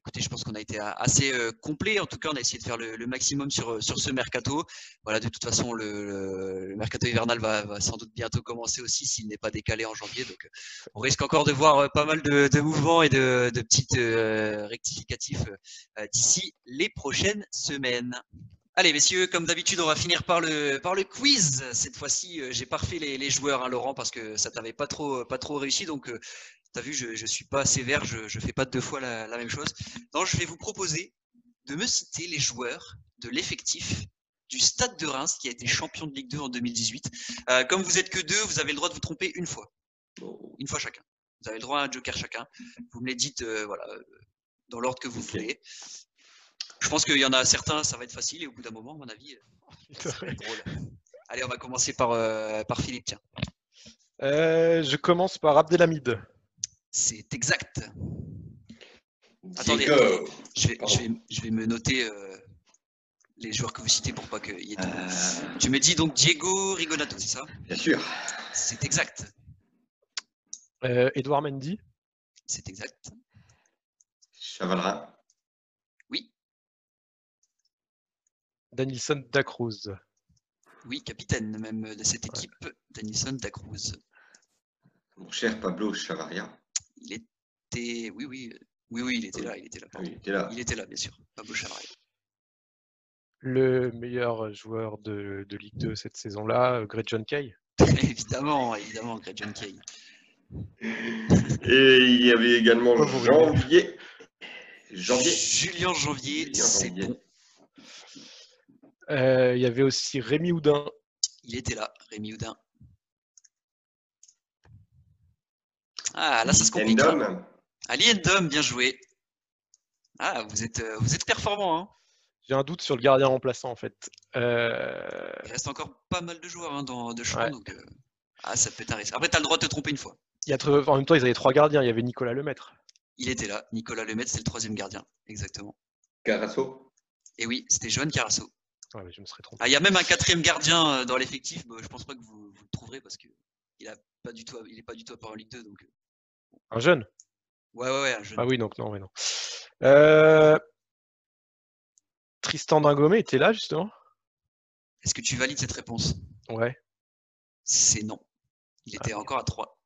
écoutez, je pense qu'on a été assez euh, complet. En tout cas, on a essayé de faire le, maximum sur, sur ce mercato. Voilà, de toute façon, le, mercato hivernal va, sans doute bientôt commencer aussi s'il n'est pas décalé en janvier. Donc, on risque encore de voir euh, pas mal de, mouvements et de, de petites euh, rectificatifs euh, d'ici les prochaines semaines. Allez, messieurs, comme d'habitude, on va finir par le, par le quiz. Cette fois-ci, j'ai parfait les, les joueurs, hein, Laurent, parce que ça t'avait pas trop, pas trop réussi. Donc, T'as vu, je ne suis pas sévère, je ne fais pas deux fois la, la, même chose. Non, je vais vous proposer de me citer les joueurs de l'effectif du Stade de Reims qui a été champion de Ligue 2 en 2018. Euh, comme vous êtes que deux, vous avez le droit de vous tromper une fois. Une fois chacun. Vous avez le droit à un joker chacun. Vous me les dites euh, voilà, dans l'ordre que vous voulez. Je pense qu'il y en a certains, ça va être facile et au bout d'un moment, à mon avis, ça va être drôle. Allez, on va commencer par, euh, par Philippe. Tiens. Euh, je commence par Abdelhamid. C'est exact. Attendez, je vais, je, vais, je vais, me noter euh, les joueurs que vous citez pour pas qu'il y ait de... Euh, Tu me dis donc Diego Rigonato, c'est ça? Bien sûr. C'est exact. Euh, Edouard Mendy. C'est exact. Chavalrin. Oui. Danilson Dacruz. Oui, capitaine même de cette équipe, ouais. Danilson Dacruz. Mon cher Pablo Chavaria. Il était, oui, oui, oui, oui, il était là, il était là. Oui, il était là. Il était là, bien sûr. Pablo Chavaria. Le meilleur joueur de, de Ligue 2 cette saison-là, Greg John Kay. (laughs) évidemment, évidemment, Greg John Kay. Et il y avait également oh, Janvier. Janvier. Julien Janvier, c'est bon. Euh, il y avait aussi Rémi Houdin. Il était là, Rémi Houdin. Ah, là, ça se complique. Endom. Ali Endom, bien joué. Ah, vous êtes, vous êtes performant. Hein J'ai un doute sur le gardien remplaçant, en fait. Euh... Il reste encore pas mal de joueurs hein, dans, de. Ouais. Donc, euh... Ah, ça peut être un risque. Après, tu as le droit de te tromper une fois. Il y a, en même temps, ils avaient trois gardiens. Il y avait Nicolas Lemaître. Il était là. Nicolas Lemaître, c'est le troisième gardien. Exactement. Carasso Et oui, c'était Johan Carasso. Ouais, je me serais trompé. Ah, il y a même un quatrième gardien euh, dans l'effectif. Bon, je pense pas que vous, vous le trouverez parce qu'il n'est pas du tout, il est pas du tout à part en Ligue 2. Donc... Un jeune? Ouais, ouais, ouais, un jeune. Ah oui, donc non, ouais, non. Euh... Tristan Dingomé était là, justement? Est-ce que tu valides cette réponse? Ouais. C'est non. Il était ah, encore à 3.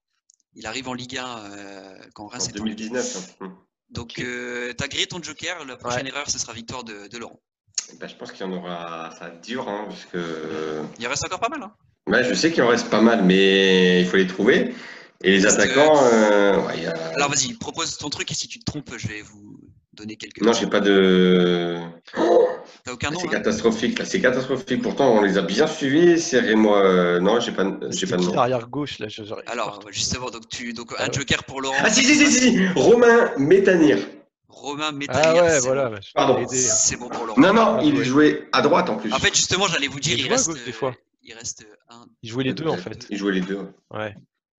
Il arrive en Ligue 1 euh, quand Reims en 2019. Hein. Donc, euh, tu as grillé ton joker. La prochaine ouais. erreur, ce sera victoire de, de Laurent. Ben, je pense qu'il y en aura. Ça dur, hein, parce que. Il en reste encore pas mal. Hein. Ouais, je sais qu'il en reste pas mal, mais il faut les trouver. Et les parce attaquants. Que... Euh, ouais, a... Alors, vas-y, propose ton truc et si tu te trompes, je vais vous donner quelques. Non, j'ai pas de. T'as aucun nom C'est hein catastrophique, là. C'est catastrophique. Pourtant, on les a bien suivis. Serrez-moi. Euh... Non, j'ai pas, j'ai pas de nom. Arrière gauche, là. Je... Alors, justement, donc tu, donc un joker pour Laurent. Ah si si si si, si. Romain Métanir. Romain Métanir. Ah ouais, voilà. Bon. Pardon. C'est bon pour Laurent. Non non, il jouait à droite en plus. En fait, justement, j'allais vous dire, il, il reste. Gauche, des fois. Il reste un. Il jouait les deux en fait. Il jouait les deux. Ouais.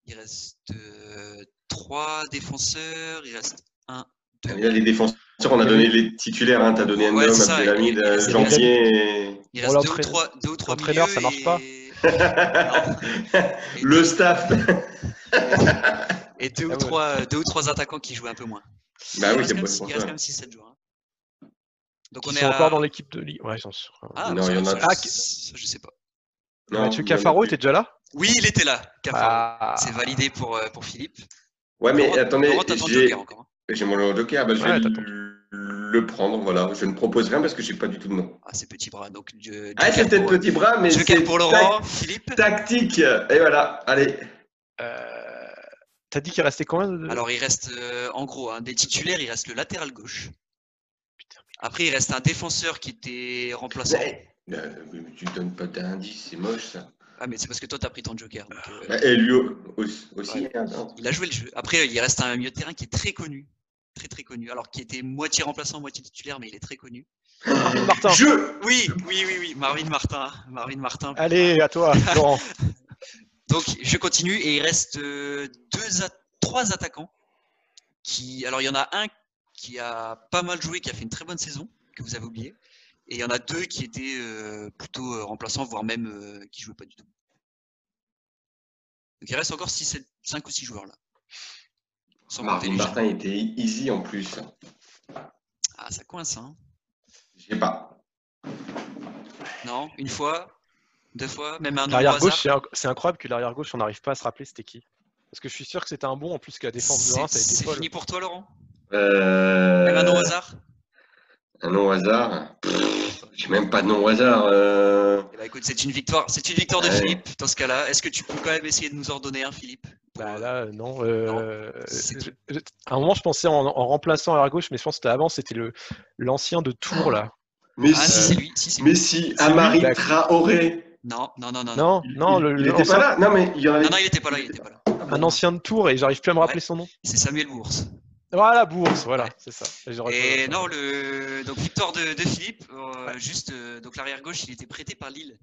Il reste euh, trois défenseurs. Il reste un. Deux. Là, les défenseurs, on a donné les titulaires. Hein. Tu as donné ouais, Abdelhamid, Janvier. Il reste deux ou trois, deux ou trois milieux. ça marche pas. (laughs) Le staff. et deux, (laughs) ah ou trois, deux ou trois attaquants qui jouaient un peu moins. Bah il oui, c'est bon. Il reste quand même 6-7 joueurs. Hein. Donc on Ils est sont à... encore dans l'équipe de Ligue. Ouais, j'en suis Ah, non, il y en a. Ah, je sais pas. Non, Mathieu Cafaro était déjà là? Oui, il était là. Ah. C'est validé pour, euh, pour Philippe. Ouais, mais Laurent, attendez. Laurent, t'as ton joker encore. Hein. J'ai mon joker. Bah, je Ouais, vais le... prendre. Voilà. Je ne propose rien parce que j'ai pas du tout de nom. Ah, c'est petit bras. Donc, je- Ah, c'est joker peut-être pour- petit bras, mais Joker c'est pour Laurent, Philippe. tac- tactique. Et voilà. Allez. Euh, T'as dit qu'il restait combien de... Alors, il reste, euh, en gros, hein, des titulaires, il reste le latéral gauche. Putain, Après, il reste un défenseur qui était remplaçant. Euh, mais tu donnes pas d'indice, c'est moche ça. Ah, mais c'est parce que toi, t'as pris ton joker. donc, euh, Bah, Et lui au- aussi. aussi, Ouais. non. Il a joué le jeu. Après, il reste un milieu de terrain qui est très connu. Très, très connu. Alors, qui était moitié remplaçant, moitié titulaire, mais il est très connu. Marvin Martin. Je Oui, oui, oui, oui. Marvin Martin. Marvin Martin. Allez, à toi, Laurent. (laughs) Donc, je continue et il reste euh, deux a- trois attaquants. Qui, alors, il y en a un qui a pas mal joué, qui a fait une très bonne saison, que vous avez oublié. Et il y en a deux qui étaient euh, plutôt euh, remplaçants, voire même euh, qui jouaient pas du tout. Donc, il reste encore 6, 5 ou 6 joueurs là. Sans Martin était easy en plus. Ah, ça coince, hein Je sais pas. Non Une fois Deux fois Même un L'arrière gauche, c'est inc- c'est incroyable que l'arrière gauche, on n'arrive pas à se rappeler c'était qui. Parce que je suis sûr que c'était un bon en plus que la défense de C'est Reims, ça a été c'est folle. fini pour toi, Laurent? Euh... Même un nom au hasard? Un nom au hasard. J'ai même pas de nom au hasard. euh. Eh ben, écoute, c'est une victoire, c'est une victoire de Ouais. Philippe dans ce cas-là. Est-ce que tu peux quand même essayer de nous en donner un, Philippe? Bah là, non. euh, je- je- à un moment, je pensais en, en remplaçant à gauche, mais je pense que c'était avant, c'était le l'ancien de Tours là. Mais Ah, si, c'est lui. Si, c'est lui. mais si, Amari lui, Traoré. Non, non, non, non. Non, Il- non, il, le, il était pas là Non, mais il y en avait. Non, non, il était pas là, il était pas là. un ancien de Tours et j'arrive plus à me rappeler Ouais. son nom. C'est Samuel Bourse. Voilà, Bourse, voilà, Ouais. c'est ça. Et non, le donc victoire de, de Philippe. euh, Juste, euh, donc l'arrière gauche, il était prêté par Lille.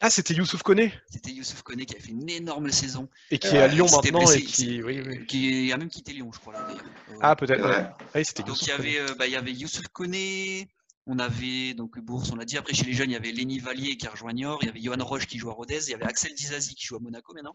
Ah, c'était Youssouf Koné C'était Youssouf Koné qui a fait une énorme saison. et qui est à Euh, Lyon s'était maintenant blessé, et qui, oui, oui. qui a même quitté Lyon, je crois là d'ailleurs. Euh, Ah, peut-être. Ouais. Ah Donc il y avait, euh, bah, il y avait Youssouf Koné, on avait donc Bourse, on l'a dit. Après chez les jeunes, il y avait Lenny Valier qui a rejoint Niort, il y avait Johan Roche qui joue à Rodez, il y avait Axel Dizazi qui joue à Monaco maintenant.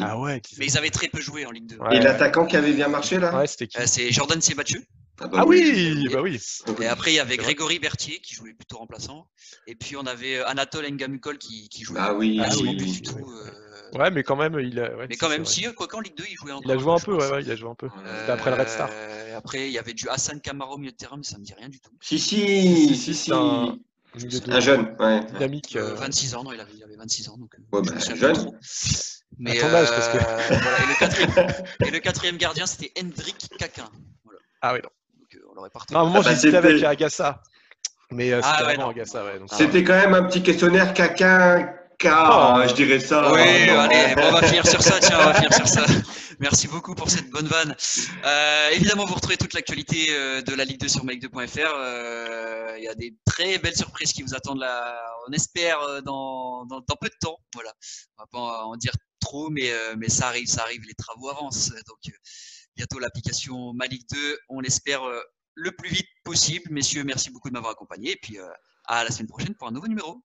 Ah ouais, qui- Mais ils avaient très peu joué en Ligue 2. Ouais. Et l'attaquant qui avait bien marché là? Ouais, c'était qui? Euh, c'est Jordan Siebatcheux. bah Ah oui, bah oui. Et après, il y avait. Grégory Berthier qui jouait plutôt remplaçant. Et puis on avait Anatole Ngamukol qui, qui jouait Ah oui, oui, plus oui, du tout. euh, Ouais, mais quand même, il a. ouais, mais si, quand même, si, quoi qu'en Ligue 2, il jouait encore. Il a joué un peu, ouais, ouais, il a joué un peu. Euh, C'était après le Red Star. Euh, Après, il y avait du Hassan Camara au milieu de terrain, mais ça me dit rien du tout. Si, Si, si, si, un- Un jeune, ouais. Dynamique. Euh, euh, 26 ans, non, il avait, il avait 26 ans. Donc, euh, Ouais, bah, jeune. Mais, À ton âge, parce que- euh, voilà, et, le quatrième, et le quatrième gardien, c'était Hendrik Caquin. Voilà. Ah oui, non. Donc, euh, on l'aurait pas Non, à un moment, Ah bah, c'était- avec Agassa. Mais euh, Ah c'était ouais, ouais. donc- C'était quand même un petit questionnaire caquin. Car, Oh. je dirais ça. Oui, Non. allez, bon, on va finir sur ça, tiens, on va finir sur ça. (laughs) Merci beaucoup pour cette bonne vanne. Euh, évidemment, vous retrouvez toute l'actualité euh, de la Ligue 2 sur make2.fr. Euh, Il y a des très belles surprises qui vous attendent là, on espère, euh, dans, dans, dans peu de temps. Voilà. On va pas en dire trop, mais, euh, mais ça arrive, ça arrive, les travaux avancent. Donc, euh, bientôt l'application Ma Ligue 2, on l'espère euh, le plus vite possible. Messieurs, merci beaucoup de m'avoir accompagné. Et puis, euh, à la semaine prochaine pour un nouveau numéro.